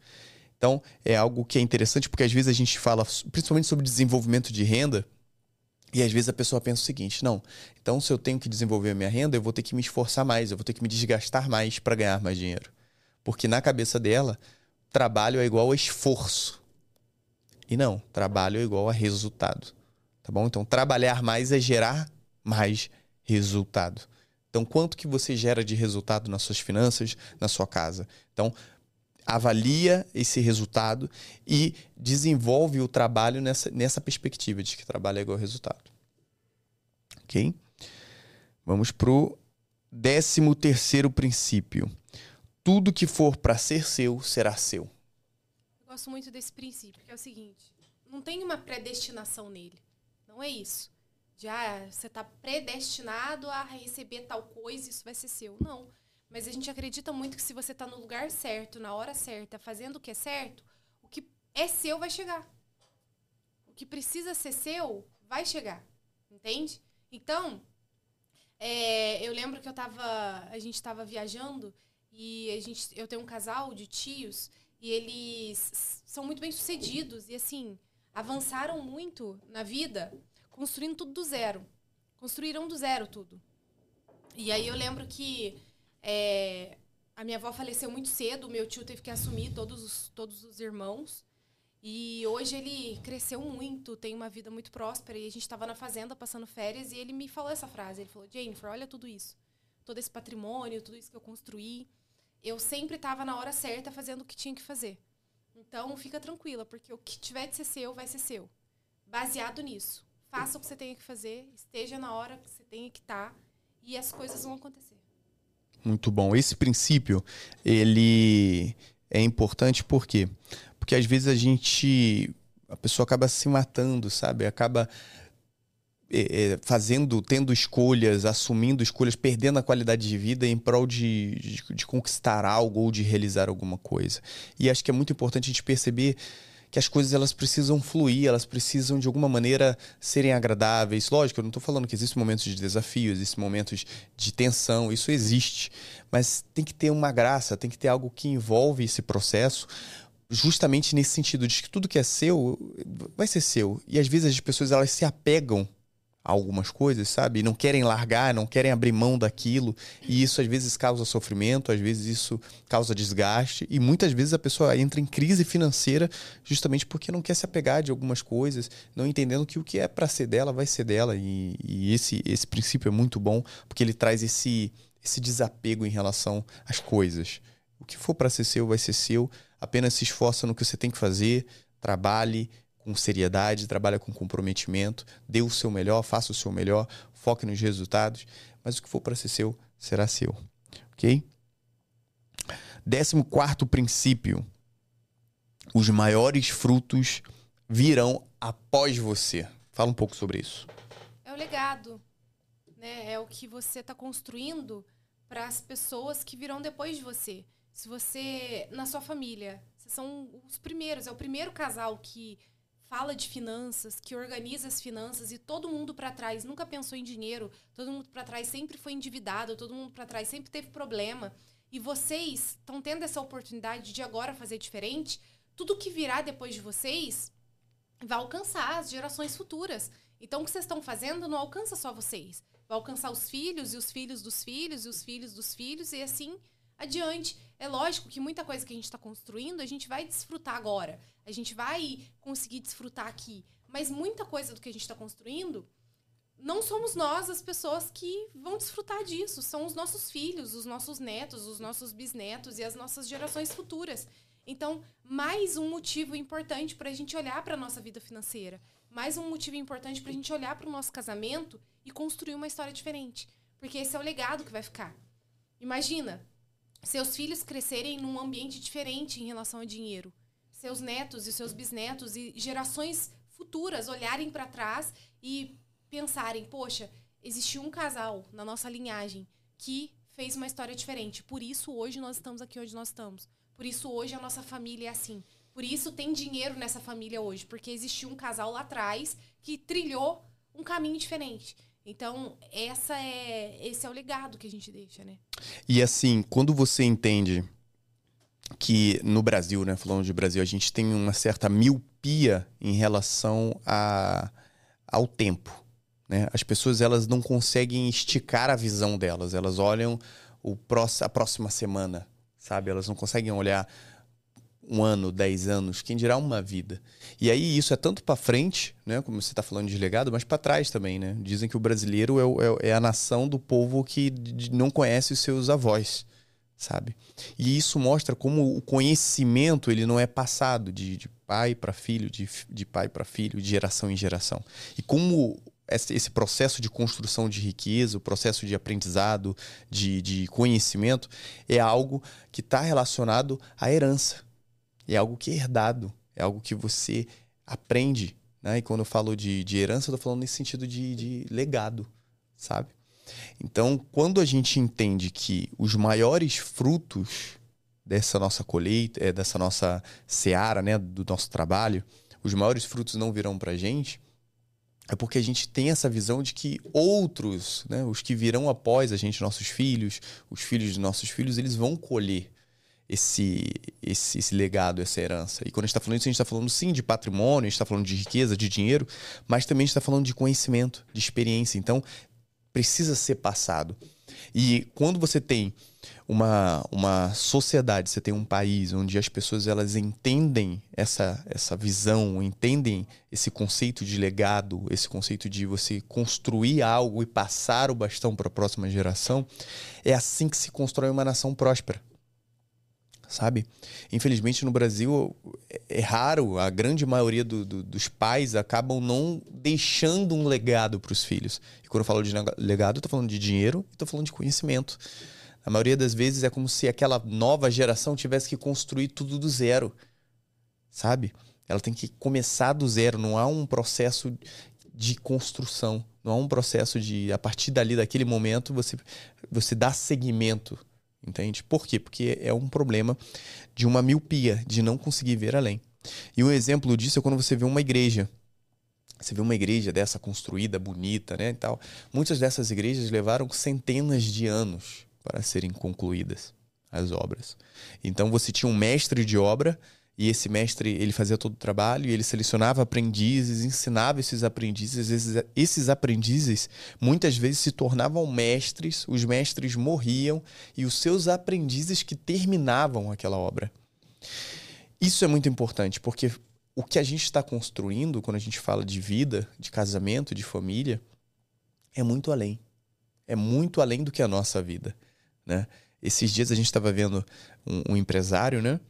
Então, é algo que é interessante porque às vezes a gente fala principalmente sobre desenvolvimento de renda e às vezes a pessoa pensa o seguinte: não, então se eu tenho que desenvolver a minha renda, eu vou ter que me esforçar mais, eu vou ter que me desgastar mais para ganhar mais dinheiro. Porque na cabeça dela, trabalho é igual a esforço. E não, trabalho é igual a resultado. Tá bom? Então, trabalhar mais é gerar mais resultado. Então, quanto que você gera de resultado nas suas finanças, na sua casa? Então, avalia esse resultado e desenvolve o trabalho nessa, nessa perspectiva de que trabalho é igual resultado. Ok? Vamos para o décimo terceiro princípio tudo que for para ser seu será seu. Eu gosto muito desse princípio, que é o seguinte: não tem uma predestinação nele. Não é isso. Já você está predestinado a receber tal coisa, isso vai ser seu. Não. Mas a gente acredita muito que se você está no lugar certo, na hora certa, fazendo o que é certo, o que é seu vai chegar. O que precisa ser seu vai chegar. Entende? Então, é, eu lembro que eu tava. A gente estava viajando e a gente, eu tenho um casal de tios e eles são muito bem sucedidos e assim avançaram muito na vida, construindo tudo do zero. Construíram do zero tudo. E aí eu lembro que é, a minha avó faleceu muito cedo, meu tio teve que assumir todos os, todos os irmãos. E hoje ele cresceu muito, tem uma vida muito próspera. E a gente estava na fazenda passando férias e ele me falou essa frase. Ele falou: Jennifer, olha tudo isso. Todo esse patrimônio, tudo isso que eu construí. Eu sempre estava na hora certa fazendo o que tinha que fazer. Então fica tranquila, porque o que tiver de ser seu, vai ser seu. Baseado nisso. Faça o que você tenha que fazer, esteja na hora que você tenha que estar tá, e as coisas vão acontecer. Muito bom. Esse princípio, ele é importante por quê? Porque às vezes a gente. A pessoa acaba se matando, sabe? Acaba é, é, fazendo, tendo escolhas, assumindo escolhas, perdendo a qualidade de vida em prol de, de, de, conquistar algo ou de realizar alguma coisa. E acho que é muito importante a gente perceber que as coisas elas precisam fluir, elas precisam de alguma maneira serem agradáveis. Lógico, eu não estou falando que existem momentos de desafio, existem momentos de tensão, isso existe, mas tem que ter uma graça, tem que ter algo que envolve esse processo justamente nesse sentido de que tudo que é seu vai ser seu. E às vezes as pessoas elas se apegam algumas coisas, sabe? E não querem largar, não querem abrir mão daquilo. E isso às vezes causa sofrimento, às vezes isso causa desgaste. E muitas vezes a pessoa entra em crise financeira justamente porque não quer se apegar de algumas coisas, não entendendo que o que é para ser dela vai ser dela. E, e esse, esse princípio é muito bom porque ele traz esse, esse desapego em relação às coisas. O que for para ser seu vai ser seu apenas se esforça no que você tem que fazer, trabalhe com seriedade, trabalhe com comprometimento, dê o seu melhor, faça o seu melhor, foque nos resultados, mas o que for para ser seu, será seu. Ok? Décimo quarto princípio: os maiores frutos virão após você. Fala um pouco sobre isso. É o legado, né? É o que você está construindo para as pessoas que virão depois de você. Se você, na sua família, vocês são os primeiros, é o primeiro casal que fala de finanças, que organiza as finanças e todo mundo para trás nunca pensou em dinheiro, todo mundo para trás sempre foi endividado, todo mundo para trás sempre teve problema. E vocês estão tendo essa oportunidade de agora fazer diferente, tudo que virá depois de vocês vai alcançar as gerações futuras. Então, o que vocês estão fazendo não alcança só vocês. Vai alcançar os filhos e os filhos dos filhos e os filhos dos filhos e assim adiante. É lógico que muita coisa que a gente está construindo, a gente vai desfrutar agora. A gente vai conseguir desfrutar aqui. Mas muita coisa do que a gente está construindo, não somos nós as pessoas que vão desfrutar disso. São os nossos filhos, os nossos netos, os nossos bisnetos e as nossas gerações futuras. Então, mais um motivo importante para a gente olhar para a nossa vida financeira. Mais um motivo importante para a gente olhar para o nosso casamento e construir uma história diferente. Porque esse é o legado que vai ficar. Imagina, seus filhos crescerem num ambiente diferente em relação a dinheiro. Seus netos e seus bisnetos e gerações futuras olharem para trás e pensarem: poxa, existiu um casal na nossa linhagem que fez uma história diferente. Por isso hoje nós estamos aqui onde nós estamos. Por isso hoje a nossa família é assim. Por isso tem dinheiro nessa família hoje, porque existiu um casal lá atrás que trilhou um caminho diferente. Então, essa é, esse é o legado que a gente deixa, né? E assim, quando você entende que no Brasil, né, falando de Brasil, a gente tem uma certa miopia em relação a, ao tempo, né? As pessoas elas não conseguem esticar a visão delas, elas olham o próximo, a próxima semana, sabe? Elas não conseguem olhar um ano, dez anos, quem dirá uma vida. E aí isso é tanto para frente, né, como você está falando de legado, mas para trás também, né? Dizem que o brasileiro é, é, é, a nação do povo que não conhece os seus avós, sabe? E isso mostra como o conhecimento ele não é passado de, de pai para filho, de, de pai para filho, de geração em geração. E como esse processo de construção de riqueza, o processo de aprendizado, de, de conhecimento, é algo que está relacionado à herança é algo que é herdado, é algo que você aprende Né? E quando eu falo de, de herança, eu tô falando nesse sentido de, de legado, sabe? Então, quando a gente entende que os maiores frutos dessa nossa colheita, é, dessa nossa seara, né, do nosso trabalho, os maiores frutos não virão para a gente, é porque a gente tem essa visão de que outros, né, os que virão após a gente, nossos filhos, os filhos de nossos filhos, eles vão colher esse, esse, esse legado, essa herança. E quando a gente está falando isso, a gente está falando sim de patrimônio, a gente está falando de riqueza, de dinheiro, mas também a gente está falando de conhecimento, de experiência. Então, precisa ser passado. E quando você tem uma, uma sociedade, você tem um país onde as pessoas elas entendem essa, essa visão, entendem esse conceito de legado, esse conceito de você construir algo e passar o bastão para a próxima geração, é assim que se constrói uma nação próspera sabe? Infelizmente no Brasil é raro, a grande maioria do, do, dos pais acabam não deixando um legado para os filhos. E quando eu falo de legado, eu tô falando de dinheiro e tô falando de conhecimento. A maioria das vezes é como se aquela nova geração tivesse que construir tudo do zero, sabe? Ela tem que começar do zero, não há um processo de construção, não há um processo de a partir dali daquele momento você você dá seguimento Entende? Por quê? Porque é um problema de uma miopia, de não conseguir ver além. E um exemplo disso é quando você vê uma igreja. Você vê uma igreja dessa construída, bonita, né, e tal. Muitas dessas igrejas levaram centenas de anos para serem concluídas as obras. Então você tinha um mestre de obra e esse mestre, ele fazia todo o trabalho e ele selecionava aprendizes, ensinava esses aprendizes. Esses, esses aprendizes muitas vezes se tornavam mestres, os mestres morriam e os seus aprendizes que terminavam aquela obra. Isso é muito importante, porque o que a gente está construindo quando a gente fala de vida, de casamento, de família, é muito além. É muito além do que a nossa vida. Né? Esses dias a gente estava vendo um, um empresário, né?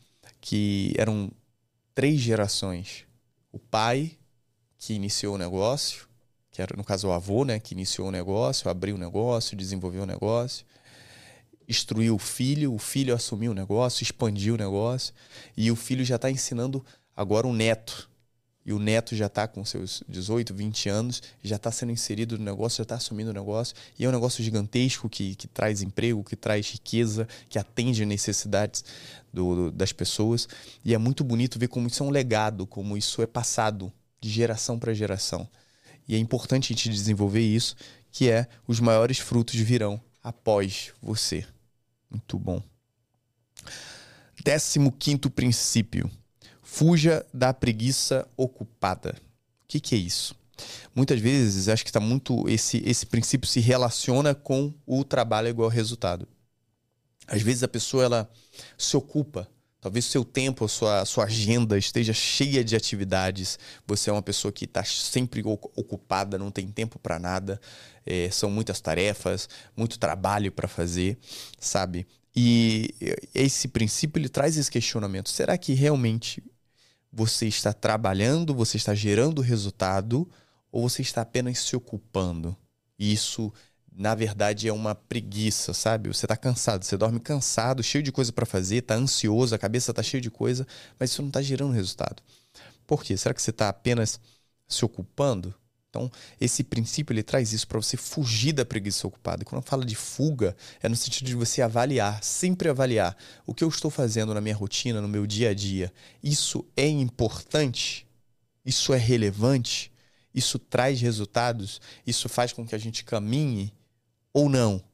Que eram três gerações. O pai, que iniciou o negócio, que era, no caso, o avô, né, que iniciou o negócio, abriu o negócio, desenvolveu o negócio, instruiu o filho, o filho assumiu o negócio, expandiu o negócio, e o filho já está ensinando agora o neto, e o neto já está com seus 18, 20 anos, já está sendo inserido no negócio, já está assumindo o negócio, e é um negócio gigantesco que, que traz emprego, que traz riqueza, que atende necessidades do, do, das pessoas. E é muito bonito ver como isso é um legado, como isso é passado de geração para geração. E é importante a gente desenvolver isso, que é os maiores frutos virão após você. Muito bom. Décimo quinto princípio Fuja da preguiça ocupada. O que, que é isso? Muitas vezes acho que está muito esse esse princípio se relaciona com o trabalho igual resultado. Às vezes a pessoa ela se ocupa, talvez o seu tempo, a sua, a sua agenda esteja cheia de atividades. Você é uma pessoa que está sempre ocupada, não tem tempo para nada. É, são muitas tarefas, muito trabalho para fazer, sabe? E esse princípio ele traz esse questionamento: será que realmente você está trabalhando, você está gerando resultado ou você está apenas se ocupando? Isso, na verdade, é uma preguiça, sabe? Você está cansado, você dorme cansado, cheio de coisa para fazer, está ansioso, a cabeça está cheia de coisa, mas isso não está gerando resultado. Por quê? Será que você está apenas se ocupando? Então, esse princípio ele traz isso para você fugir da preguiça ocupada. E quando fala de fuga, é no sentido de você avaliar, sempre avaliar o que eu estou fazendo na minha rotina, no meu dia a dia. Isso é importante? Isso é relevante? Isso traz resultados? Isso faz com que a gente caminhe ou não?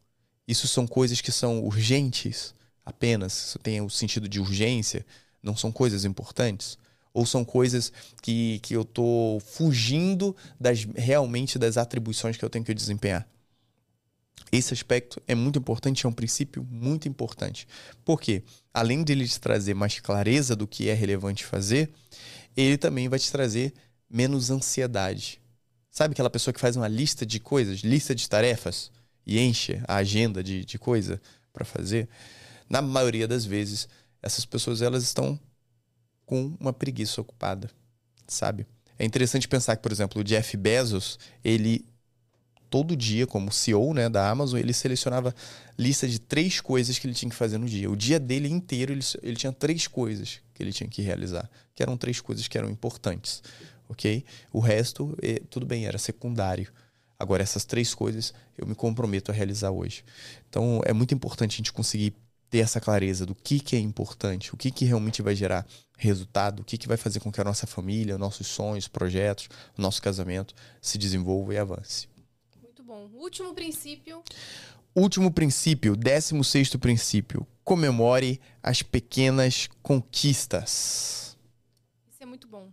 Isso são coisas que são urgentes apenas? Tem o sentido de urgência? Não são coisas importantes? Ou são coisas que, que eu estou fugindo das realmente das atribuições que eu tenho que desempenhar? Esse aspecto é muito importante, é um princípio muito importante. Porque, além de ele te trazer mais clareza do que é relevante fazer, ele também vai te trazer menos ansiedade. Sabe aquela pessoa que faz uma lista de coisas, lista de tarefas, e enche a agenda de, de coisa para fazer? Na maioria das vezes, essas pessoas elas estão com uma preguiça ocupada, sabe? É interessante pensar que, por exemplo, o Jeff Bezos, ele todo dia, como CEO né, da Amazon, ele selecionava lista de três coisas que ele tinha que fazer no dia. O dia dele inteiro, ele, ele tinha três coisas que ele tinha que realizar, que eram três coisas que eram importantes. ok? O resto, é, tudo bem, era secundário. Agora, essas três coisas eu me comprometo a realizar hoje. Então, é muito importante a gente conseguir ter essa clareza do que, que é importante, o que, que realmente vai gerar resultado, o que, que vai fazer com que a nossa família, nossos sonhos, projetos, nosso casamento se desenvolva e avance. Muito bom. Último princípio. Último princípio, décimo sexto princípio. Comemore as pequenas conquistas. Isso é muito bom.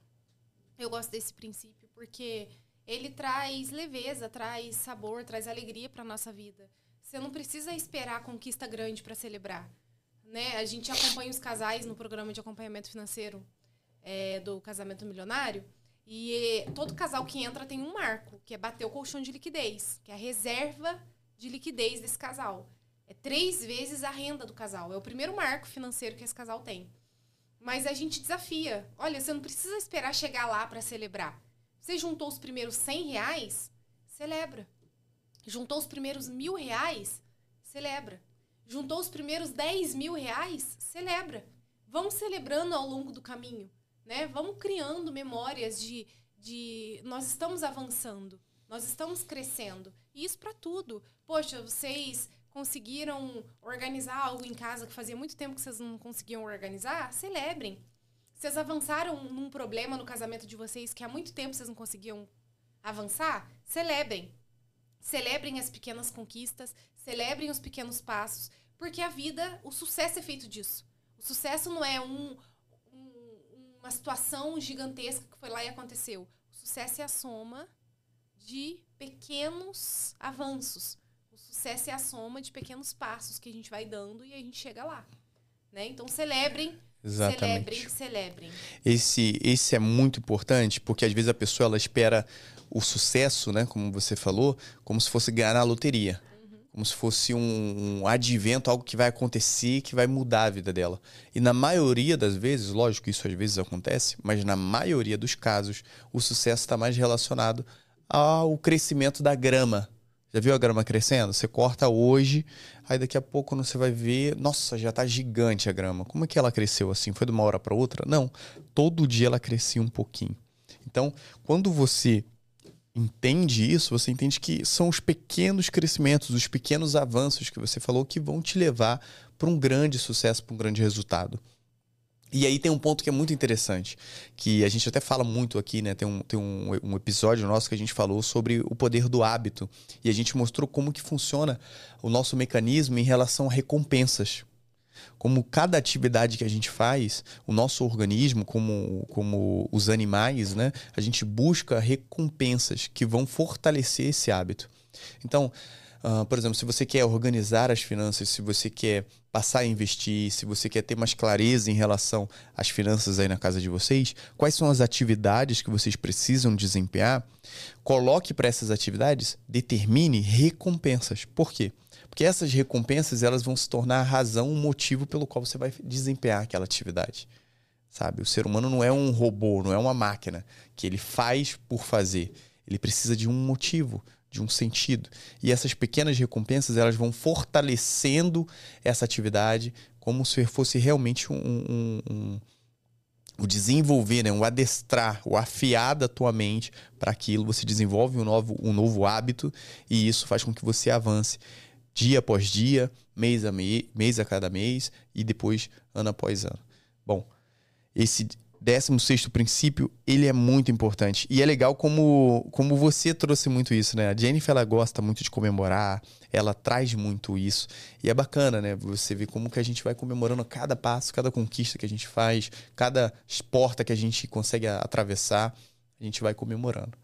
Eu gosto desse princípio porque ele traz leveza, traz sabor, traz alegria para nossa vida. Você não precisa esperar conquista grande para celebrar. Né? A gente acompanha os casais no programa de acompanhamento financeiro é, do casamento milionário. E todo casal que entra tem um marco, que é bater o colchão de liquidez, que é a reserva de liquidez desse casal. É três vezes a renda do casal. É o primeiro marco financeiro que esse casal tem. Mas a gente desafia. Olha, você não precisa esperar chegar lá para celebrar. Você juntou os primeiros 100 reais, celebra. Juntou os primeiros mil reais, celebra. Juntou os primeiros 10 mil reais, celebra. Vamos celebrando ao longo do caminho, né? Vamos criando memórias de, de nós estamos avançando, nós estamos crescendo. E isso para tudo. Poxa, vocês conseguiram organizar algo em casa que fazia muito tempo que vocês não conseguiam organizar? Celebrem. Vocês avançaram num problema no casamento de vocês que há muito tempo vocês não conseguiam avançar? Celebrem. Celebrem as pequenas conquistas, celebrem os pequenos passos, porque a vida, o sucesso é feito disso. O sucesso não é um, um, uma situação gigantesca que foi lá e aconteceu. O sucesso é a soma de pequenos avanços. O sucesso é a soma de pequenos passos que a gente vai dando e a gente chega lá. Né? Então celebrem Exatamente. Celebrem, celebrem. Esse, esse é muito importante, porque às vezes a pessoa ela espera o sucesso, né, como você falou, como se fosse ganhar na loteria. Uhum. Como se fosse um, um advento, algo que vai acontecer, que vai mudar a vida dela. E na maioria das vezes, lógico que isso às vezes acontece, mas na maioria dos casos, o sucesso está mais relacionado ao crescimento da grama, já viu a grama crescendo? Você corta hoje, aí daqui a pouco você vai ver, nossa, já tá gigante a grama. Como é que ela cresceu assim? Foi de uma hora para outra? Não. Todo dia ela crescia um pouquinho. Então, quando você entende isso, você entende que são os pequenos crescimentos, os pequenos avanços que você falou que vão te levar para um grande sucesso, para um grande resultado. E aí tem um ponto que é muito interessante, que a gente até fala muito aqui, né? Tem, um, tem um, um, episódio nosso que a gente falou sobre o poder do hábito. E a gente mostrou como que funciona o nosso mecanismo em relação a recompensas. Como cada atividade que a gente faz, o nosso organismo, como, como os animais, né? A gente busca recompensas que vão fortalecer esse hábito. Então, Uh, por exemplo, se você quer organizar as finanças, se você quer passar a investir, se você quer ter mais clareza em relação às finanças aí na casa de vocês, quais são as atividades que vocês precisam desempenhar, coloque para essas atividades, determine recompensas. Por quê? Porque essas recompensas elas vão se tornar a razão, o motivo pelo qual você vai desempenhar aquela atividade. Sabe? O ser humano não é um robô, não é uma máquina que ele faz por fazer. Ele precisa de um motivo, de um sentido. E essas pequenas recompensas elas vão fortalecendo essa atividade como se fosse realmente um, um, um o desenvolver, né? um adestrar, o afiar da tua mente para aquilo. Você desenvolve um novo, um novo hábito e isso faz com que você avance dia após dia, mês a, me, mês a cada mês e depois ano após ano. Bom, esse 16 princípio, ele é muito importante. E é legal como, como você trouxe muito isso, né? A Jennifer, ela gosta muito de comemorar, ela traz muito isso. E é bacana, né? Você vê como que a gente vai comemorando cada passo, cada conquista que a gente faz, cada porta que a gente consegue atravessar, a gente vai comemorando.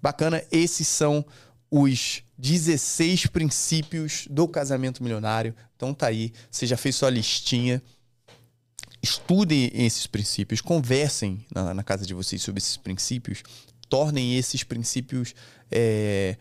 Bacana, esses são os 16 princípios do casamento milionário. Então tá aí, você já fez sua listinha estudem esses princípios, conversem na, na, casa de vocês sobre esses princípios, tornem esses princípios é,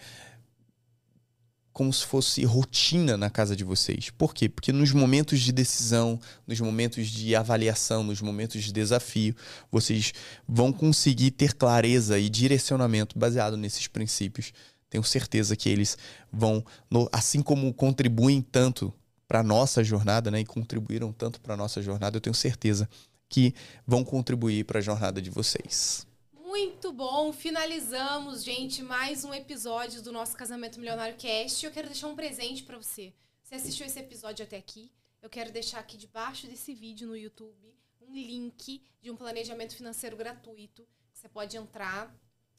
como se fosse rotina na casa de vocês. Por quê? Porque nos momentos de decisão, nos momentos de avaliação, nos momentos de desafio, vocês vão conseguir ter clareza e direcionamento baseado nesses princípios. Tenho certeza que eles vão, assim como contribuem tanto para nossa jornada, né? E contribuíram tanto para nossa jornada, eu tenho certeza que vão contribuir para a jornada de vocês. Muito bom, finalizamos, gente, mais um episódio do nosso Casamento Milionário Cast. Eu quero deixar um presente para você. Você assistiu esse episódio até aqui? Eu quero deixar aqui debaixo desse vídeo no YouTube um link de um planejamento financeiro gratuito. Você pode entrar,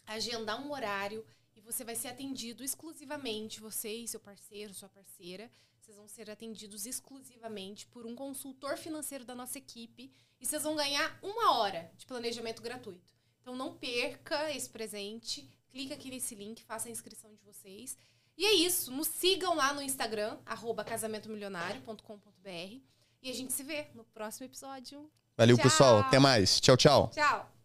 agendar um horário você vai ser atendido exclusivamente, você e seu parceiro, sua parceira. Vocês vão ser atendidos exclusivamente por um consultor financeiro da nossa equipe e vocês vão ganhar uma hora de planejamento gratuito. Então não perca esse presente. Clica aqui nesse link, faça a inscrição de vocês. E é isso. Nos sigam lá no Instagram, casamentomilionário.com.br. E a gente se vê no próximo episódio. Valeu, Tchau. pessoal. Até mais. Tchau, tchau. Tchau!